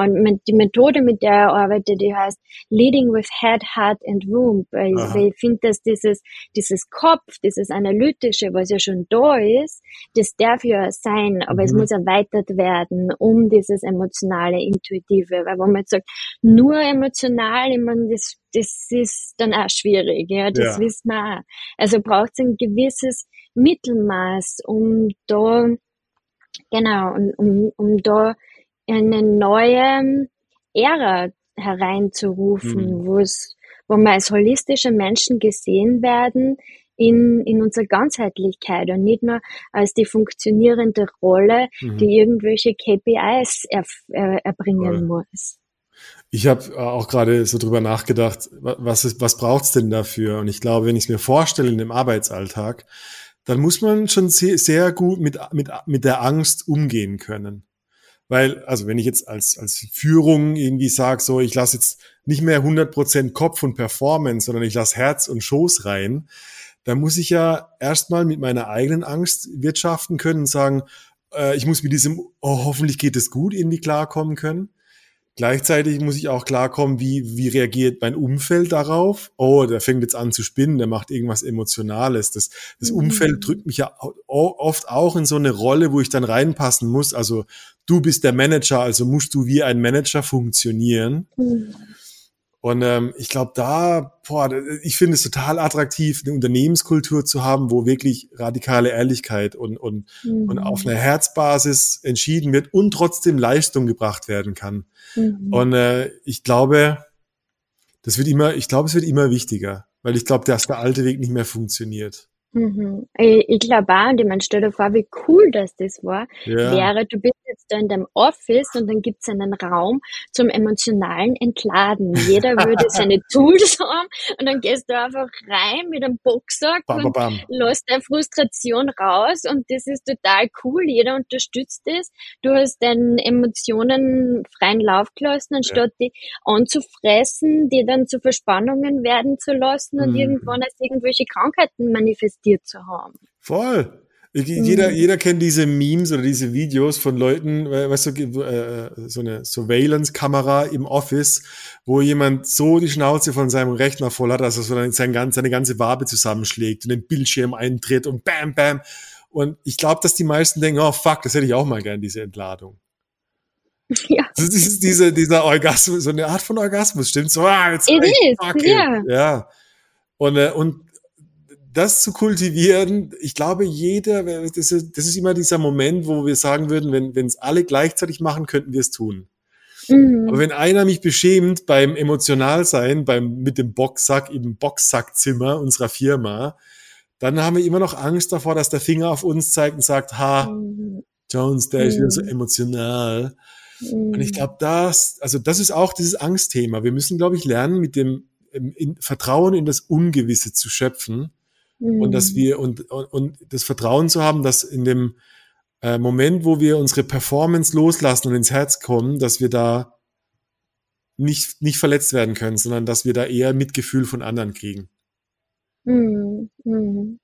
die Methode, mit der er arbeitet, die heißt Leading with Head, Heart and Womb, weil, weil ich finde, dass dieses, dieses Kopf, dieses Analytische, was ja schon da ist, das darf ja sein, aber mhm. es muss erweitert werden um dieses emotionale, intuitive, weil wenn man jetzt sagt, nur emotional, ich meine, das das ist dann auch schwierig, ja, das ja. wissen wir auch. Also braucht es ein gewisses Mittelmaß, um da, genau, um, um, um da eine neue Ära hereinzurufen, mhm. wo es, wo wir als holistische Menschen gesehen werden, in, in unserer Ganzheitlichkeit und nicht nur als die funktionierende Rolle, mhm. die irgendwelche KPIs er, er, erbringen Voll. muss. Ich habe äh, auch gerade so drüber nachgedacht, was, ist, was braucht's denn dafür? Und ich glaube, wenn ich es mir vorstelle in dem Arbeitsalltag, dann muss man schon sehr, sehr gut mit, mit, mit der Angst umgehen können. Weil, also wenn ich jetzt als, als Führung irgendwie sage, so ich lasse jetzt nicht mehr 100% Kopf und Performance, sondern ich lasse Herz und Schoß rein, dann muss ich ja erstmal mit meiner eigenen Angst wirtschaften können und sagen, äh, ich muss mit diesem, oh, hoffentlich geht es gut, irgendwie klarkommen können. Gleichzeitig muss ich auch klarkommen, wie, wie reagiert mein Umfeld darauf? Oh, der fängt jetzt an zu spinnen, der macht irgendwas Emotionales. Das, das mhm. Umfeld drückt mich ja oft auch in so eine Rolle, wo ich dann reinpassen muss. Also du bist der Manager, also musst du wie ein Manager funktionieren. Mhm. Und ähm, ich glaube, da, boah, ich finde es total attraktiv, eine Unternehmenskultur zu haben, wo wirklich radikale Ehrlichkeit und, und, mhm. und auf einer Herzbasis entschieden wird und trotzdem Leistung gebracht werden kann. Mhm. Und äh, ich glaube, das wird immer, ich glaube, es wird immer wichtiger, weil ich glaube, dass der alte Weg nicht mehr funktioniert. Mhm. Ich, ich glaube auch, und ich meine, stell dir vor, wie cool das das war, ja. wäre, du bist jetzt da in deinem Office und dann gibt's einen Raum zum emotionalen Entladen. Jeder würde seine Tools haben und dann gehst du einfach rein mit einem Boxsack bam, und bam. lässt deine Frustration raus und das ist total cool. Jeder unterstützt das. Du hast deinen Emotionen freien Lauf gelassen, anstatt ja. die anzufressen, die dann zu Verspannungen werden zu lassen und mhm. irgendwann als irgendwelche Krankheiten manifestieren dir zu haben. Voll. Jeder, mhm. jeder kennt diese Memes oder diese Videos von Leuten, weißt du, äh, so eine Surveillance-Kamera im Office, wo jemand so die Schnauze von seinem Rechner voll hat, dass er so sein, seine ganze Wabe zusammenschlägt und den Bildschirm eintritt und bam, bam. Und ich glaube, dass die meisten denken, oh fuck, das hätte ich auch mal gern, diese Entladung. Ja. Das ist diese, dieser Orgasmus, so eine Art von Orgasmus, stimmt so, ah, jetzt It is, yeah. ja. Und, äh, und das zu kultivieren, ich glaube, jeder, das ist, das ist immer dieser Moment, wo wir sagen würden, wenn wenn es alle gleichzeitig machen, könnten wir es tun. Mhm. Aber wenn einer mich beschämt beim Emotionalsein, beim mit dem Boxsack im Boxsackzimmer unserer Firma, dann haben wir immer noch Angst davor, dass der Finger auf uns zeigt und sagt, ha, mhm. Jones, der mhm. ist wieder so mhm. emotional. Und ich mhm. glaube, das, also das ist auch dieses Angstthema. Wir müssen, glaube ich, lernen, mit dem in, Vertrauen in das Ungewisse zu schöpfen Mhm. Und dass mhm. wir und, und, und das Vertrauen zu haben, dass in dem äh, Moment, wo wir unsere Performance loslassen und ins Herz kommen, dass wir da nicht, nicht verletzt werden können, sondern dass wir da eher Mitgefühl von anderen kriegen. Mhm. Mhm.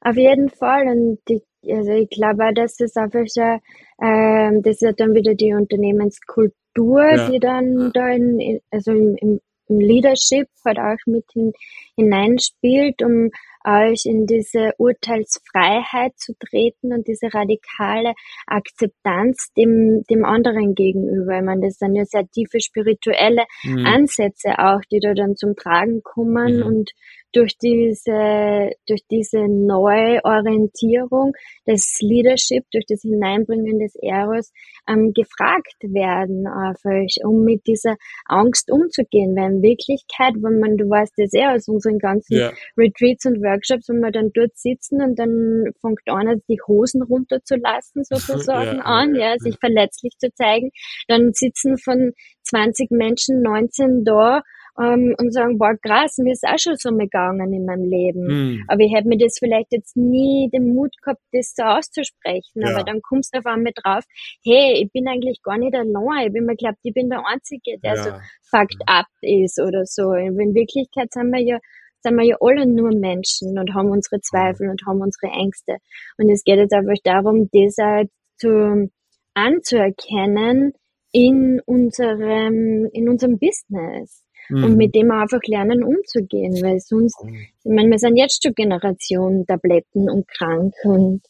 Auf jeden Fall. Und ich, also ich glaube, das ist einfach äh, das ist dann wieder die Unternehmenskultur, ja. die dann da in, also im, im, im Leadership halt auch mit hin, hineinspielt, um euch in diese Urteilsfreiheit zu treten und diese radikale Akzeptanz dem, dem anderen gegenüber. Ich meine, das sind ja sehr tiefe spirituelle mhm. Ansätze auch, die da dann zum Tragen kommen mhm. und durch diese, durch diese Neuorientierung des Leadership, durch das Hineinbringen des Eros ähm, gefragt werden auf euch, um mit dieser Angst umzugehen. Weil in Wirklichkeit, wenn man, du weißt das eh aus unseren ganzen ja. Retreats und Workshops, wenn wir dann dort sitzen und dann fängt an, die Hosen runterzulassen sozusagen ja, an, ja, sich verletzlich zu zeigen, dann sitzen von 20 Menschen 19 da ähm, und sagen, boah, krass, mir ist auch schon so mal gegangen in meinem Leben. Mhm. Aber ich hätte mir das vielleicht jetzt nie den Mut gehabt, das so auszusprechen. Ja. Aber dann kommst du auf einmal drauf, hey, ich bin eigentlich gar nicht allein. Ich bin mir glaubt, ich bin der Einzige, der ja. so fucked up ist oder so. In Wirklichkeit sind wir ja sind wir ja alle nur Menschen und haben unsere Zweifel und haben unsere Ängste. Und es geht jetzt einfach darum, das auch zu, anzuerkennen in unserem, in unserem Business. Mhm. Und mit dem einfach lernen umzugehen, weil sonst, ich meine, wir sind jetzt schon Generation Tabletten und krank und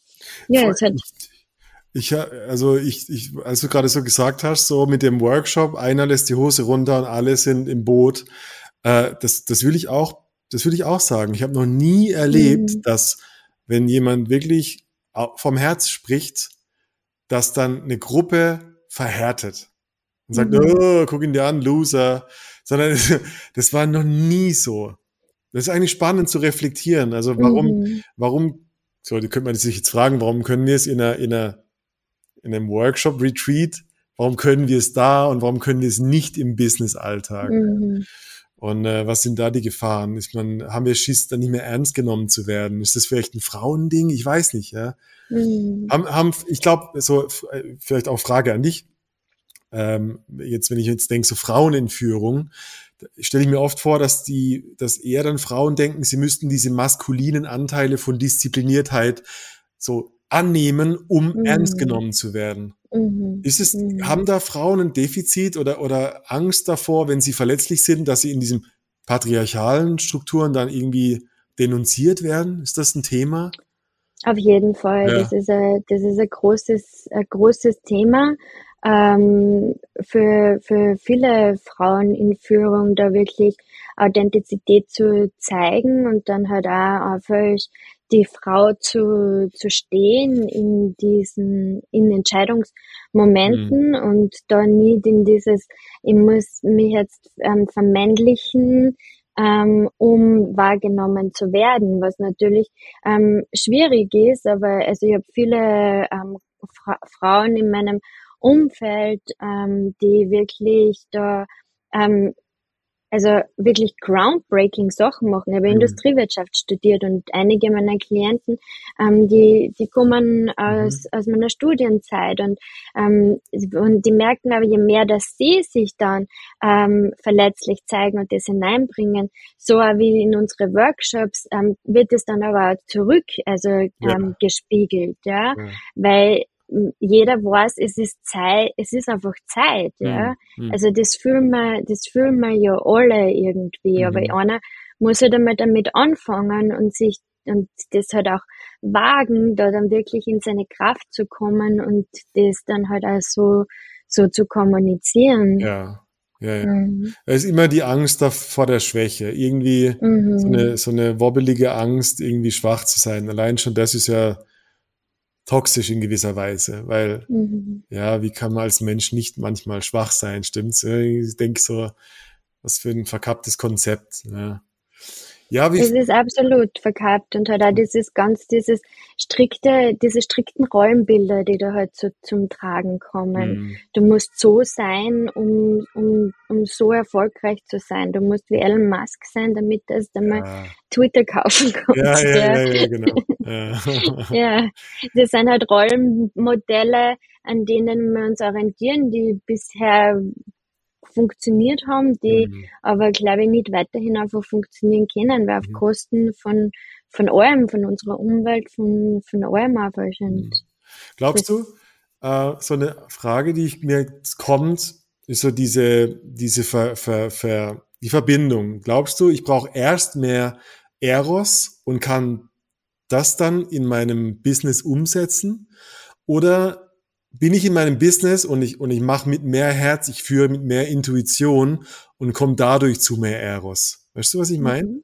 ja, es hat. Ich, also ich, ich, als du gerade so gesagt hast, so mit dem Workshop, einer lässt die Hose runter und alle sind im Boot, äh, das, das will ich auch das würde ich auch sagen. Ich habe noch nie erlebt, mhm. dass wenn jemand wirklich vom Herz spricht, dass dann eine Gruppe verhärtet und sagt, mhm. oh, guck ihn dir an, Loser. Sondern das war noch nie so. Das ist eigentlich spannend zu reflektieren. Also warum, mhm. warum, so, die könnte man sich jetzt fragen, warum können wir es in einer, in einer, in einem Workshop, Retreat, warum können wir es da und warum können wir es nicht im Business-Alltag? Mhm. Und äh, was sind da die Gefahren? Ist man, haben wir Schiss, dann nicht mehr ernst genommen zu werden? Ist das vielleicht ein Frauending? Ich weiß nicht, ja. Mhm. Haben, haben, ich glaube, so äh, vielleicht auch Frage an dich. Ähm, jetzt, wenn ich jetzt denke, so Frauenentführung, stelle ich mir oft vor, dass die, dass eher dann Frauen denken, sie müssten diese maskulinen Anteile von Diszipliniertheit so annehmen, um mhm. ernst genommen zu werden. Mhm. Ist es, mhm. haben da Frauen ein Defizit oder, oder Angst davor, wenn sie verletzlich sind, dass sie in diesen patriarchalen Strukturen dann irgendwie denunziert werden? Ist das ein Thema? Auf jeden Fall. Ja. Das ist ein, das ist ein großes, ein großes Thema. Ähm, für, für viele Frauen in Führung da wirklich Authentizität zu zeigen und dann halt auch einfach die Frau zu, zu stehen in diesen, in Entscheidungsmomenten mhm. und da nicht in dieses, ich muss mich jetzt ähm, vermännlichen, ähm, um wahrgenommen zu werden, was natürlich ähm, schwierig ist, aber also ich habe viele ähm, Fra Frauen in meinem Umfeld, ähm, die wirklich da ähm, also wirklich groundbreaking Sachen machen. Ich habe mhm. Industriewirtschaft studiert und einige meiner Klienten, ähm, die, die kommen aus, mhm. aus meiner Studienzeit und, ähm, und die merken aber, je mehr, dass sie sich dann ähm, verletzlich zeigen und das hineinbringen, so wie in unsere Workshops, ähm, wird es dann aber zurück, also ähm, ja. gespiegelt, ja? ja, weil jeder weiß, es ist Zeit, es ist einfach Zeit, ja. Mhm. Also das fühlen wir, das fühlen wir ja alle irgendwie, mhm. aber einer muss halt einmal damit anfangen und sich und das halt auch wagen, da dann wirklich in seine Kraft zu kommen und das dann halt auch so, so zu kommunizieren. Ja. Ja, ja. Mhm. Es ist immer die Angst vor der Schwäche. Irgendwie mhm. so, eine, so eine wobbelige Angst, irgendwie schwach zu sein. Allein schon das ist ja toxisch in gewisser Weise, weil mhm. ja, wie kann man als Mensch nicht manchmal schwach sein, stimmt's? Ich denke so, was für ein verkapptes Konzept. Ja. Ja, wie es ist absolut verkauft und halt auch dieses ganz, dieses strikte, diese strikten Rollenbilder, die da halt so zum Tragen kommen. Mhm. Du musst so sein, um, um, um so erfolgreich zu sein. Du musst wie Elon Musk sein, damit du dann mal ja. Twitter kaufen kannst. Ja, ja, ja, ja genau. ja, das sind halt Rollenmodelle, an denen wir uns orientieren, die bisher funktioniert haben, die mhm. aber, glaube ich, nicht weiterhin einfach funktionieren können, weil auf mhm. Kosten von, von allem, von unserer Umwelt, von, von allem einfach sind. Mhm. Glaubst du, äh, so eine Frage, die ich mir kommt, ist so diese, diese Ver, Ver, Ver, die Verbindung. Glaubst du, ich brauche erst mehr Eros und kann das dann in meinem Business umsetzen? Oder bin ich in meinem Business und ich, und ich mache mit mehr Herz, ich führe mit mehr Intuition und komme dadurch zu mehr Eros. Weißt du, was ich meine? Mhm.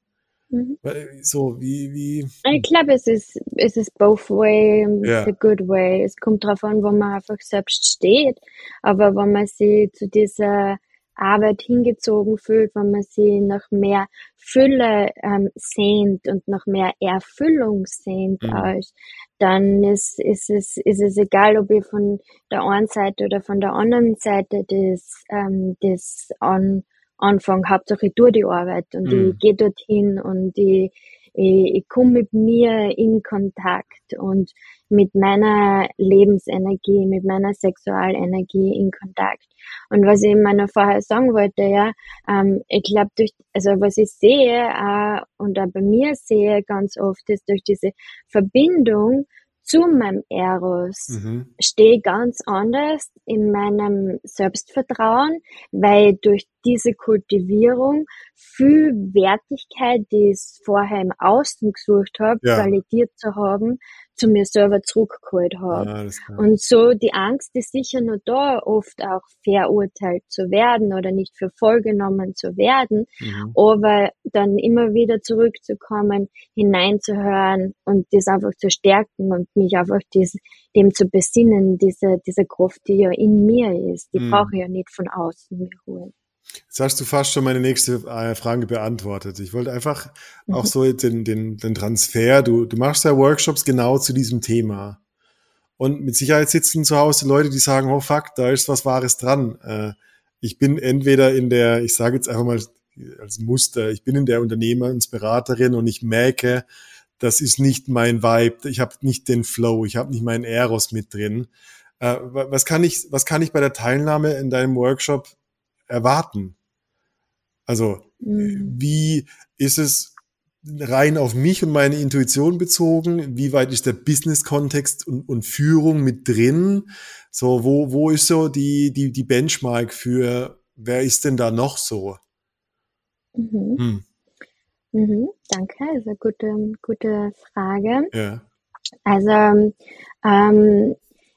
Mhm. So, wie, wie. Ich glaube, es ist, es ist both way, yeah. the good way. Es kommt darauf an, wo man einfach selbst steht. Aber wenn man sich zu dieser Arbeit hingezogen fühlt, wenn man sich nach mehr Fülle ähm, sehnt und nach mehr Erfüllung sehnt, mhm. aus, dann ist, ist, es, ist es egal, ob ich von der einen Seite oder von der anderen Seite das, ähm, das an, anfange, Hauptsache ich tue die Arbeit und Mhm. ich gehe dorthin und ich, ich, komme mit mir in Kontakt und mit meiner Lebensenergie, mit meiner Sexualenergie in Kontakt. Und was ich meiner vorher sagen wollte, ja, ähm, ich glaube durch, also was ich sehe äh, und auch bei mir sehe ganz oft ist durch diese Verbindung zu meinem Eros Mhm. stehe ganz anders in meinem Selbstvertrauen, weil durch diese Kultivierung viel Wertigkeit, die ich vorher im Außen gesucht habe, Ja. validiert zu haben, zu mir selber zurückgeholt habe. Ja, das kann. Und so die Angst ist sicher nur da, oft auch verurteilt zu werden oder nicht für voll genommen zu werden, Mhm. aber dann immer wieder zurückzukommen, hineinzuhören und das einfach zu stärken und mich einfach dies, dem zu besinnen, diese, diese Kraft, die ja in mir ist, die Mhm. brauche ich ja nicht von außen mir holen. Jetzt hast du fast schon meine nächste äh, Frage beantwortet. Ich wollte einfach auch Mhm. so den, den, den Transfer, du, du machst ja Workshops genau zu diesem Thema. Und mit Sicherheit sitzen zu Hause Leute, die sagen, oh fuck, da ist was Wahres dran. Äh, ich bin entweder in der, ich sage jetzt einfach mal als Muster, ich bin in der Unternehmensberaterin und ich merke, das ist nicht mein Vibe, ich habe nicht den Flow, ich habe nicht meinen Eros mit drin. Äh, wa- was kann ich, was kann ich bei der Teilnahme in deinem Workshop erwarten? Also, Mhm. wie ist es rein auf mich und meine Intuition bezogen? Wie weit ist der Business-Kontext und, und Führung mit drin? So, wo, wo ist so die, die, die Benchmark für, wer ist denn da noch so? Mhm. Hm, Mhm. Danke, eine gute, gute Frage. ja. Also ähm,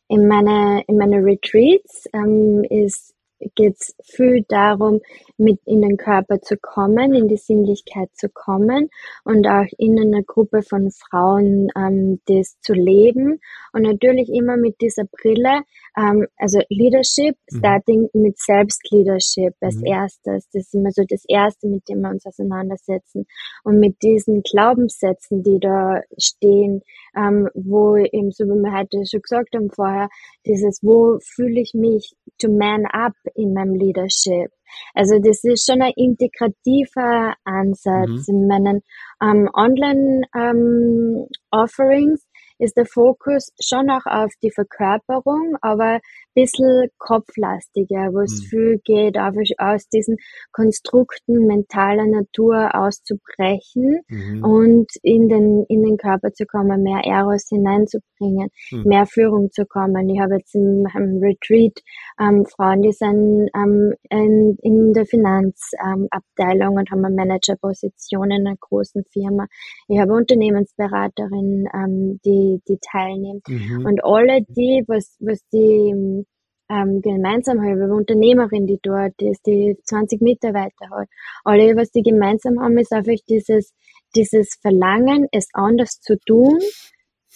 in meine in meine Retreats ähm, ist geht's viel darum, mit in den Körper zu kommen, in die Sinnlichkeit zu kommen und auch in einer Gruppe von Frauen ähm, das zu leben und natürlich immer mit dieser Brille, ähm, also Leadership, Mhm. starting mit Selbstleadership als Mhm. erstes. Das ist immer so das Erste, mit dem wir uns auseinandersetzen und mit diesen Glaubenssätzen, die da stehen, ähm, wo eben, so wie wir heute schon gesagt haben vorher, dieses, wo fühle ich mich to man up in meinem Leadership. Also das ist schon ein integrativer Ansatz. In meinen ähm, Online-Offerings ist der Fokus schon auch auf die Verkörperung, aber ein bisschen kopflastiger, wo es Mhm. viel geht, aus diesen Konstrukten mentaler Natur auszubrechen Mhm. und in den, in den Körper zu kommen, mehr Eros hineinzubringen, Mhm. mehr Führung zu kommen. Ich habe jetzt im, im Retreat ähm, Frauen, die sind ähm, in, in der Finanzabteilung ähm, und haben eine Managerposition in einer großen Firma. Ich habe Unternehmensberaterinnen, ähm, die, die teilnehmen. Mhm. Und alle die, was, was die ähm, gemeinsam haben, eine Unternehmerin, die dort ist, die 20 Mitarbeiter hat. Alle, was die gemeinsam haben, ist einfach dieses, dieses Verlangen, es anders zu tun,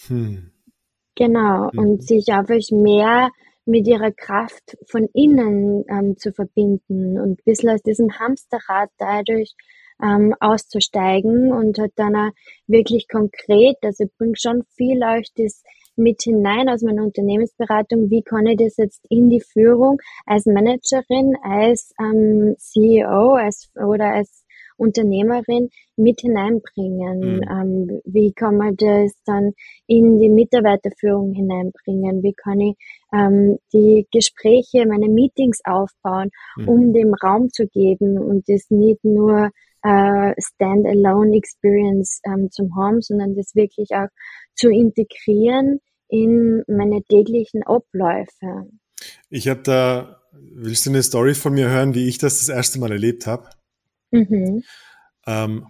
Hm. genau, Mhm. und sich einfach mehr mit ihrer Kraft von innen ähm, zu verbinden und ein bisschen aus diesem Hamsterrad dadurch ähm, auszusteigen und hat dann auch wirklich konkret, also ich bringe schon viel auch das mit hinein aus meiner Unternehmensberatung, wie kann ich das jetzt in die Führung als Managerin, als ähm, CEO als, oder als Unternehmerin mit hineinbringen? Mhm. Ähm, wie kann man das dann in die Mitarbeiterführung hineinbringen? Wie kann ich ähm, die Gespräche, meine Meetings aufbauen, Mhm. um dem Raum zu geben und das nicht nur äh, Stand-alone Experience ähm, zum haben, sondern das wirklich auch zu integrieren in meine täglichen Abläufe. Ich habe da, willst du eine Story von mir hören, wie ich das das erste Mal erlebt habe? Mhm. Ähm,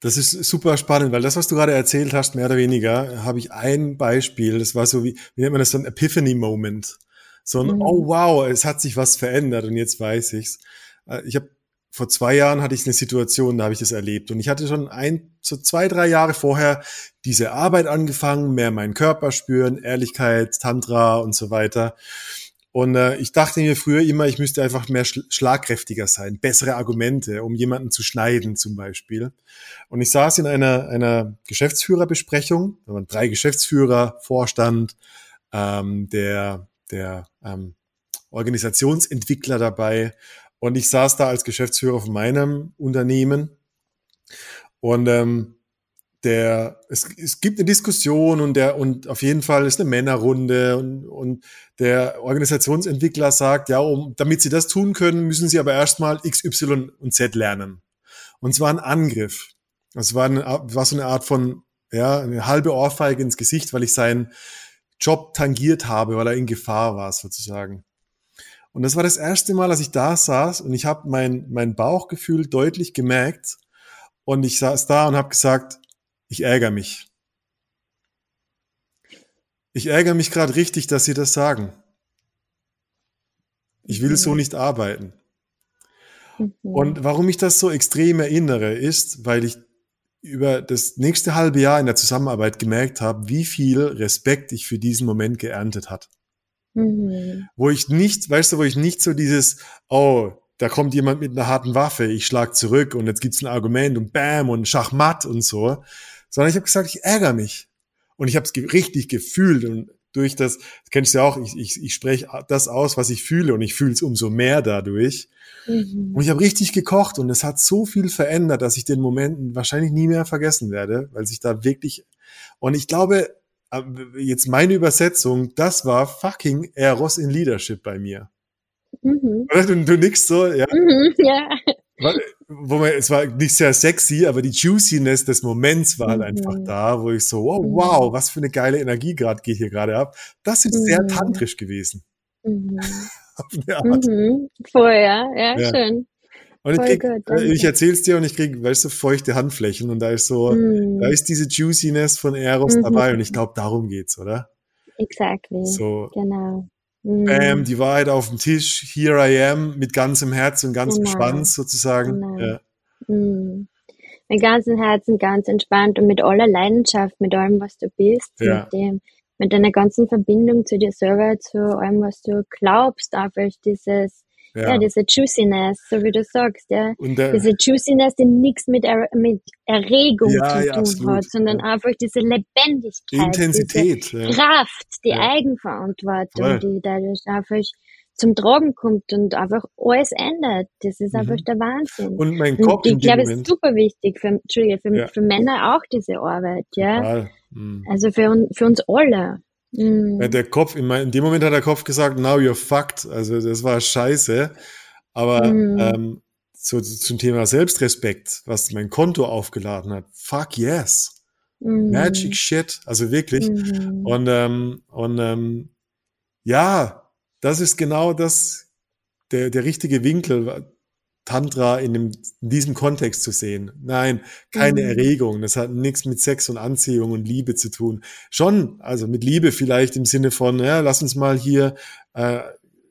das ist super spannend, weil das, was du gerade erzählt hast, mehr oder weniger, habe ich ein Beispiel. Das war so wie, wie nennt man das, so ein Epiphany-Moment. So ein, Mhm. oh wow, es hat sich was verändert und jetzt weiß ich's. Äh, Ich habe vor zwei Jahren hatte ich eine Situation, da habe ich das erlebt und ich hatte schon ein, so zwei, drei Jahre vorher diese Arbeit angefangen, mehr meinen Körper spüren, Ehrlichkeit, Tantra und so weiter. Und äh, ich dachte mir früher immer, ich müsste einfach mehr schl schlagkräftiger sein, bessere Argumente, um jemanden zu schneiden zum Beispiel. Und ich saß in einer, einer Geschäftsführerbesprechung, da waren drei Geschäftsführer, Vorstand, ähm, der, der ähm, Organisationsentwickler dabei. Und ich saß da als Geschäftsführer von meinem Unternehmen und ähm, der, es, es gibt eine Diskussion und der, und auf jeden Fall ist eine Männerrunde und, und der Organisationsentwickler sagt, ja, um, damit sie das tun können, müssen sie aber erstmal X, Y und Z lernen. Und zwar ein Angriff. Das war, eine, war so eine Art von, ja, eine halbe Ohrfeige ins Gesicht, weil ich seinen Job tangiert habe, weil er in Gefahr war, sozusagen. Und das war das erste Mal, als ich da saß und ich habe mein, mein Bauchgefühl deutlich gemerkt. Und ich saß da und habe gesagt, ich ärgere mich. Ich ärgere mich gerade richtig, dass Sie das sagen. Ich will so mhm. nicht arbeiten. Mhm. Und warum ich das so extrem erinnere, ist, weil ich über das nächste halbe Jahr in der Zusammenarbeit gemerkt habe, wie viel Respekt ich für diesen Moment geerntet hat. Mhm. Wo ich nicht, weißt du, wo ich nicht so dieses, oh, da kommt jemand mit einer harten Waffe, ich schlag zurück und jetzt gibt's ein Argument und bam und Schachmatt und so, sondern ich habe gesagt, ich ärgere mich. Und ich habe es richtig gefühlt und durch das, das kennst du ja auch, ich, ich, ich spreche das aus, was ich fühle und ich fühle es umso mehr dadurch. Mhm. Und ich habe richtig gekocht und es hat so viel verändert, dass ich den Momenten wahrscheinlich nie mehr vergessen werde, weil sich da wirklich, und ich glaube, jetzt meine Übersetzung, das war fucking Eros in Leadership bei mir. Mhm. Du, du nix so, ja. Mhm, ja wo man, es war nicht sehr sexy, aber die Juiciness des Moments war halt mhm. einfach da, wo ich so, wow, mhm. wow, was für eine geile Energie gerade geht hier gerade ab. Das ist mhm. sehr tantrisch gewesen. Mhm. mhm. Vorher, ja, ja, schön. Und ich, krieg, äh, ich erzähl's dir und ich krieg, weißt du, feuchte Handflächen und da ist so, mm. da ist diese Juiciness von Eros mhm. dabei und ich glaube, darum geht's, oder? Exactly. So. Genau. Bam, mhm. die Wahrheit auf dem Tisch, here I am, mit ganzem Herz und ganzem genau. Schwanz sozusagen. Genau. Ja. Mhm. Mit ganzem Herzen, ganz entspannt und mit aller Leidenschaft, mit allem, was du bist, ja. mit dem, mit deiner ganzen Verbindung zu dir selber, zu allem, was du glaubst, einfach dieses, ja. ja, diese Juiciness, so wie du sagst, ja. Der, diese Juiciness, die nichts mit, er, mit Erregung ja, zu tun absolut, hat, sondern einfach diese Lebendigkeit, die Intensität, diese Kraft, die Eigenverantwortung, Voll. die dadurch einfach zum Tragen kommt und einfach alles ändert. Das ist einfach mhm. der Wahnsinn. Und mein Kopf. Und ich glaube, es ist super wichtig für, Entschuldige, für, ja. für Männer auch diese Arbeit, ja. Mhm. Also für, für uns alle. Mhm. Der Kopf, in, mein, in, dem Moment hat der Kopf gesagt, now you're fucked. Also das war scheiße. Aber mhm. ähm, so, zum Thema Selbstrespekt, was mein Konto aufgeladen hat, fuck yes. Mhm. Magic shit. Also wirklich. Mhm. Und, ähm, und ähm, ja, das ist genau das, der, der richtige Winkel. Tantra in, dem, in diesem Kontext zu sehen. Nein, keine mhm. Erregung. Das hat nichts mit Sex und Anziehung und Liebe zu tun. Schon, also mit Liebe vielleicht im Sinne von, ja, lass uns mal hier äh,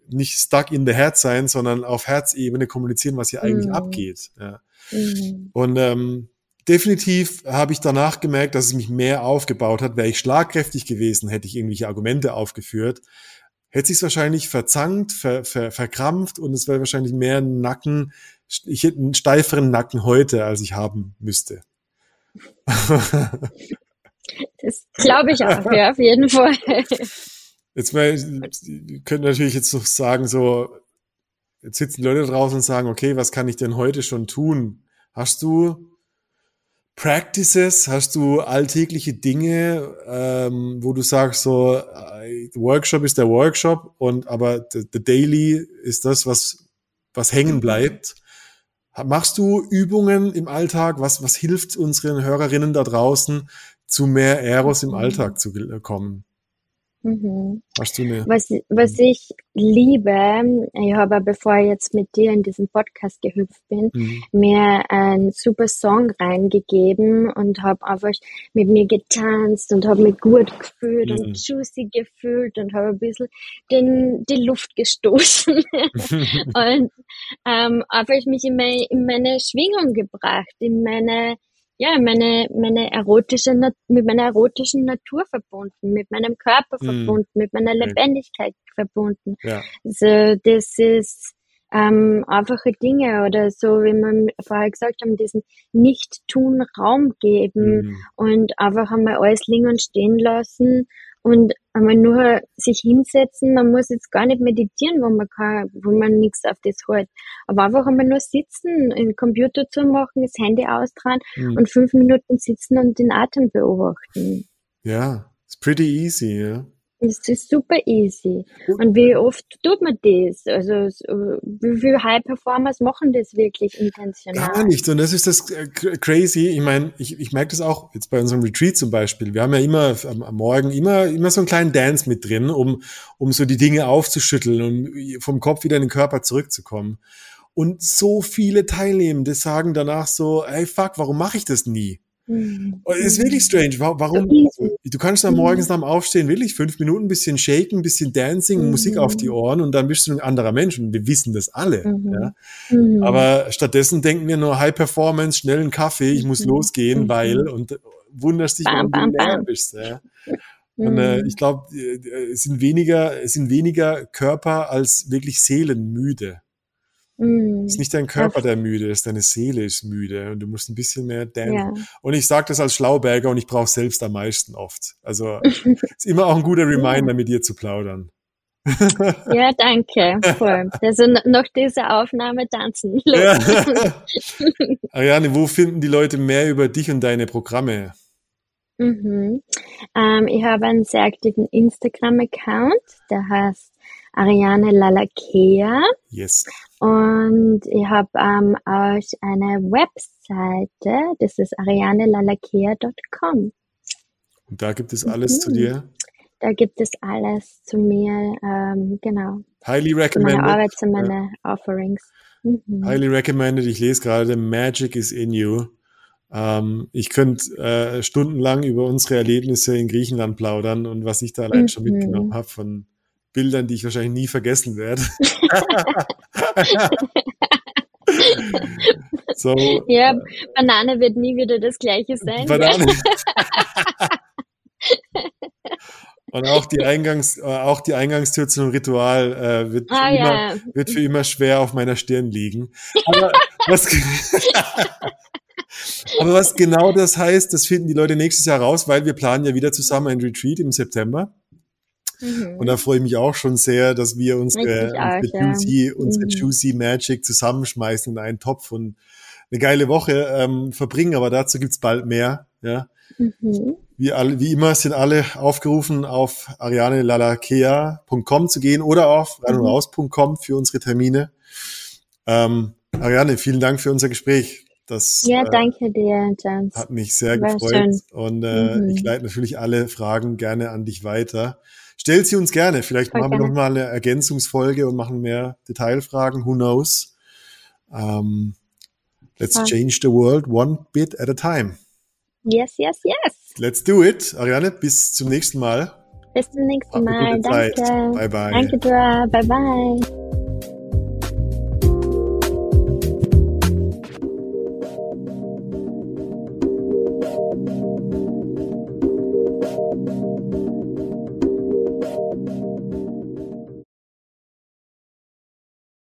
nicht stuck in the head sein, sondern auf Herzebene kommunizieren, was hier mhm. eigentlich abgeht. Ja. Mhm. Und ähm, definitiv habe ich danach gemerkt, dass es mich mehr aufgebaut hat. Wäre ich schlagkräftig gewesen, hätte ich irgendwelche Argumente aufgeführt hätte sich wahrscheinlich verzankt, ver, ver, verkrampft und es wäre wahrscheinlich mehr Nacken, ich hätte einen steiferen Nacken heute, als ich haben müsste. Das glaube ich auch, ja, auf jeden Fall. Jetzt mal, können natürlich jetzt noch sagen, so, jetzt sitzen Leute draußen und sagen, okay, was kann ich denn heute schon tun? Hast du Practices? Hast du alltägliche Dinge, ähm, wo du sagst, so äh, Workshop ist der Workshop und aber the, the Daily ist das, was was hängen bleibt? Machst du Übungen im Alltag? Was was hilft unseren Hörerinnen da draußen, zu mehr Eros im Alltag zu kommen? Mhm. Hast du eine? Was, was ich liebe, ich habe, bevor ich jetzt mit dir in diesen Podcast gehüpft bin, mhm. mir einen super Song reingegeben und habe einfach mit mir getanzt und habe mich gut gefühlt mhm. und juicy gefühlt und habe ein bisschen den, die Luft gestoßen und ähm, einfach mich in meine, in meine Schwingung gebracht, in meine ja, meine, meine erotische, mit meiner erotischen Natur verbunden, mit meinem Körper mm. verbunden, mit meiner Lebendigkeit verbunden. Ja. Also, das ist, ähm, einfache Dinge oder so, wie man vorher gesagt haben, diesen Nicht-Tun Raum geben mm. und einfach einmal alles liegen und stehen lassen und einmal nur sich hinsetzen, man muss jetzt gar nicht meditieren, wo man kann, wo man nichts auf das hält. Aber einfach einmal nur sitzen, den Computer zu machen, das Handy austragen mhm. und fünf Minuten sitzen und den Atem beobachten. Ja, it's pretty easy, ja. Es ist super easy. Und wie oft tut man das? Also wie viele High Performers machen das wirklich intentional? Gar nicht. Und das ist das äh, crazy. Ich meine, ich, ich merke das auch jetzt bei unserem Retreat zum Beispiel. Wir haben ja immer am Morgen immer, immer so einen kleinen Dance mit drin, um, um so die Dinge aufzuschütteln und vom Kopf wieder in den Körper zurückzukommen. Und so viele Teilnehmende sagen danach so, hey fuck, warum mache ich das nie? Mhm. ist wirklich strange. Warum? Du kannst dann morgens nach dem Aufstehen wirklich fünf Minuten ein bisschen shaken, ein bisschen Dancing, mhm. Musik auf die Ohren und dann bist du ein anderer Mensch und wir wissen das alle. Mhm. Ja? Mhm. Aber stattdessen denken wir nur High Performance, schnellen Kaffee, ich muss mhm. losgehen, mhm. weil und wunderst dich, warum du leer bist. Ja? Und äh, ich glaube, äh, es sind weniger, es sind weniger Körper als wirklich Seelenmüde. Mm. Es ist nicht dein Körper, der müde ist, deine Seele ist müde und du musst ein bisschen mehr dancen. Ja. Und ich sage das als Schlauberger und ich brauche selbst am meisten oft. Also ist immer auch ein guter Reminder, mit dir zu plaudern. ja, danke. Voll. Also noch diese Aufnahme tanzen. Ja. Ariane, wo finden die Leute mehr über dich und deine Programme? Mhm. Ähm, ich habe einen sehr aktiven Instagram-Account, der heißt Ariane Lalakea. Yes. Und ich habe ähm, auch eine Webseite, das ist arianelalakea.com. Und da gibt es alles mhm. zu dir? Da gibt es alles zu mir, ähm, genau. Highly recommended. Zu meiner Arbeit, zu meinen ja. Offerings. Mhm. Highly recommended. Ich lese gerade, Magic is in you. Ähm, ich könnte äh, stundenlang über unsere Erlebnisse in Griechenland plaudern und was ich da allein mhm. schon mitgenommen habe von Bildern, die ich wahrscheinlich nie vergessen werde. so, ja, äh, Banane wird nie wieder das gleiche sein. Banane. Und auch die, Eingangs, äh, auch die Eingangstür zum Ritual äh, wird, ah, für immer, ja. wird für immer schwer auf meiner Stirn liegen. Aber was, aber was genau das heißt, das finden die Leute nächstes Jahr raus, weil wir planen ja wieder zusammen ein Retreat im September. Mhm. Und da freue ich mich auch schon sehr, dass wir unsere, unsere, Juicy, unsere mhm. Juicy Magic zusammenschmeißen in einen Topf und eine geile Woche ähm, verbringen, aber dazu gibt's bald mehr. Ja. Mhm. Wie, alle, wie immer sind alle aufgerufen, auf arianelalakea.com zu gehen oder auf reinundraus.com mhm. für unsere Termine. Ähm, Ariane, vielen Dank für unser Gespräch. Das, ja, äh, danke dir, Jans. Hat mich sehr War gefreut. Schön. Und äh, mhm. ich leite natürlich alle Fragen gerne an dich weiter. Stell sie uns gerne. Vielleicht Voll machen gerne. wir noch mal eine Ergänzungsfolge und machen mehr Detailfragen. Who knows? Um, ähm, let's change the world one bit at a time. Yes, yes, yes. Let's do it. Ariane, bis zum nächsten Mal. Bis zum nächsten Mal. Danke. Bye, bye. Danke, Dra. Bye, bye.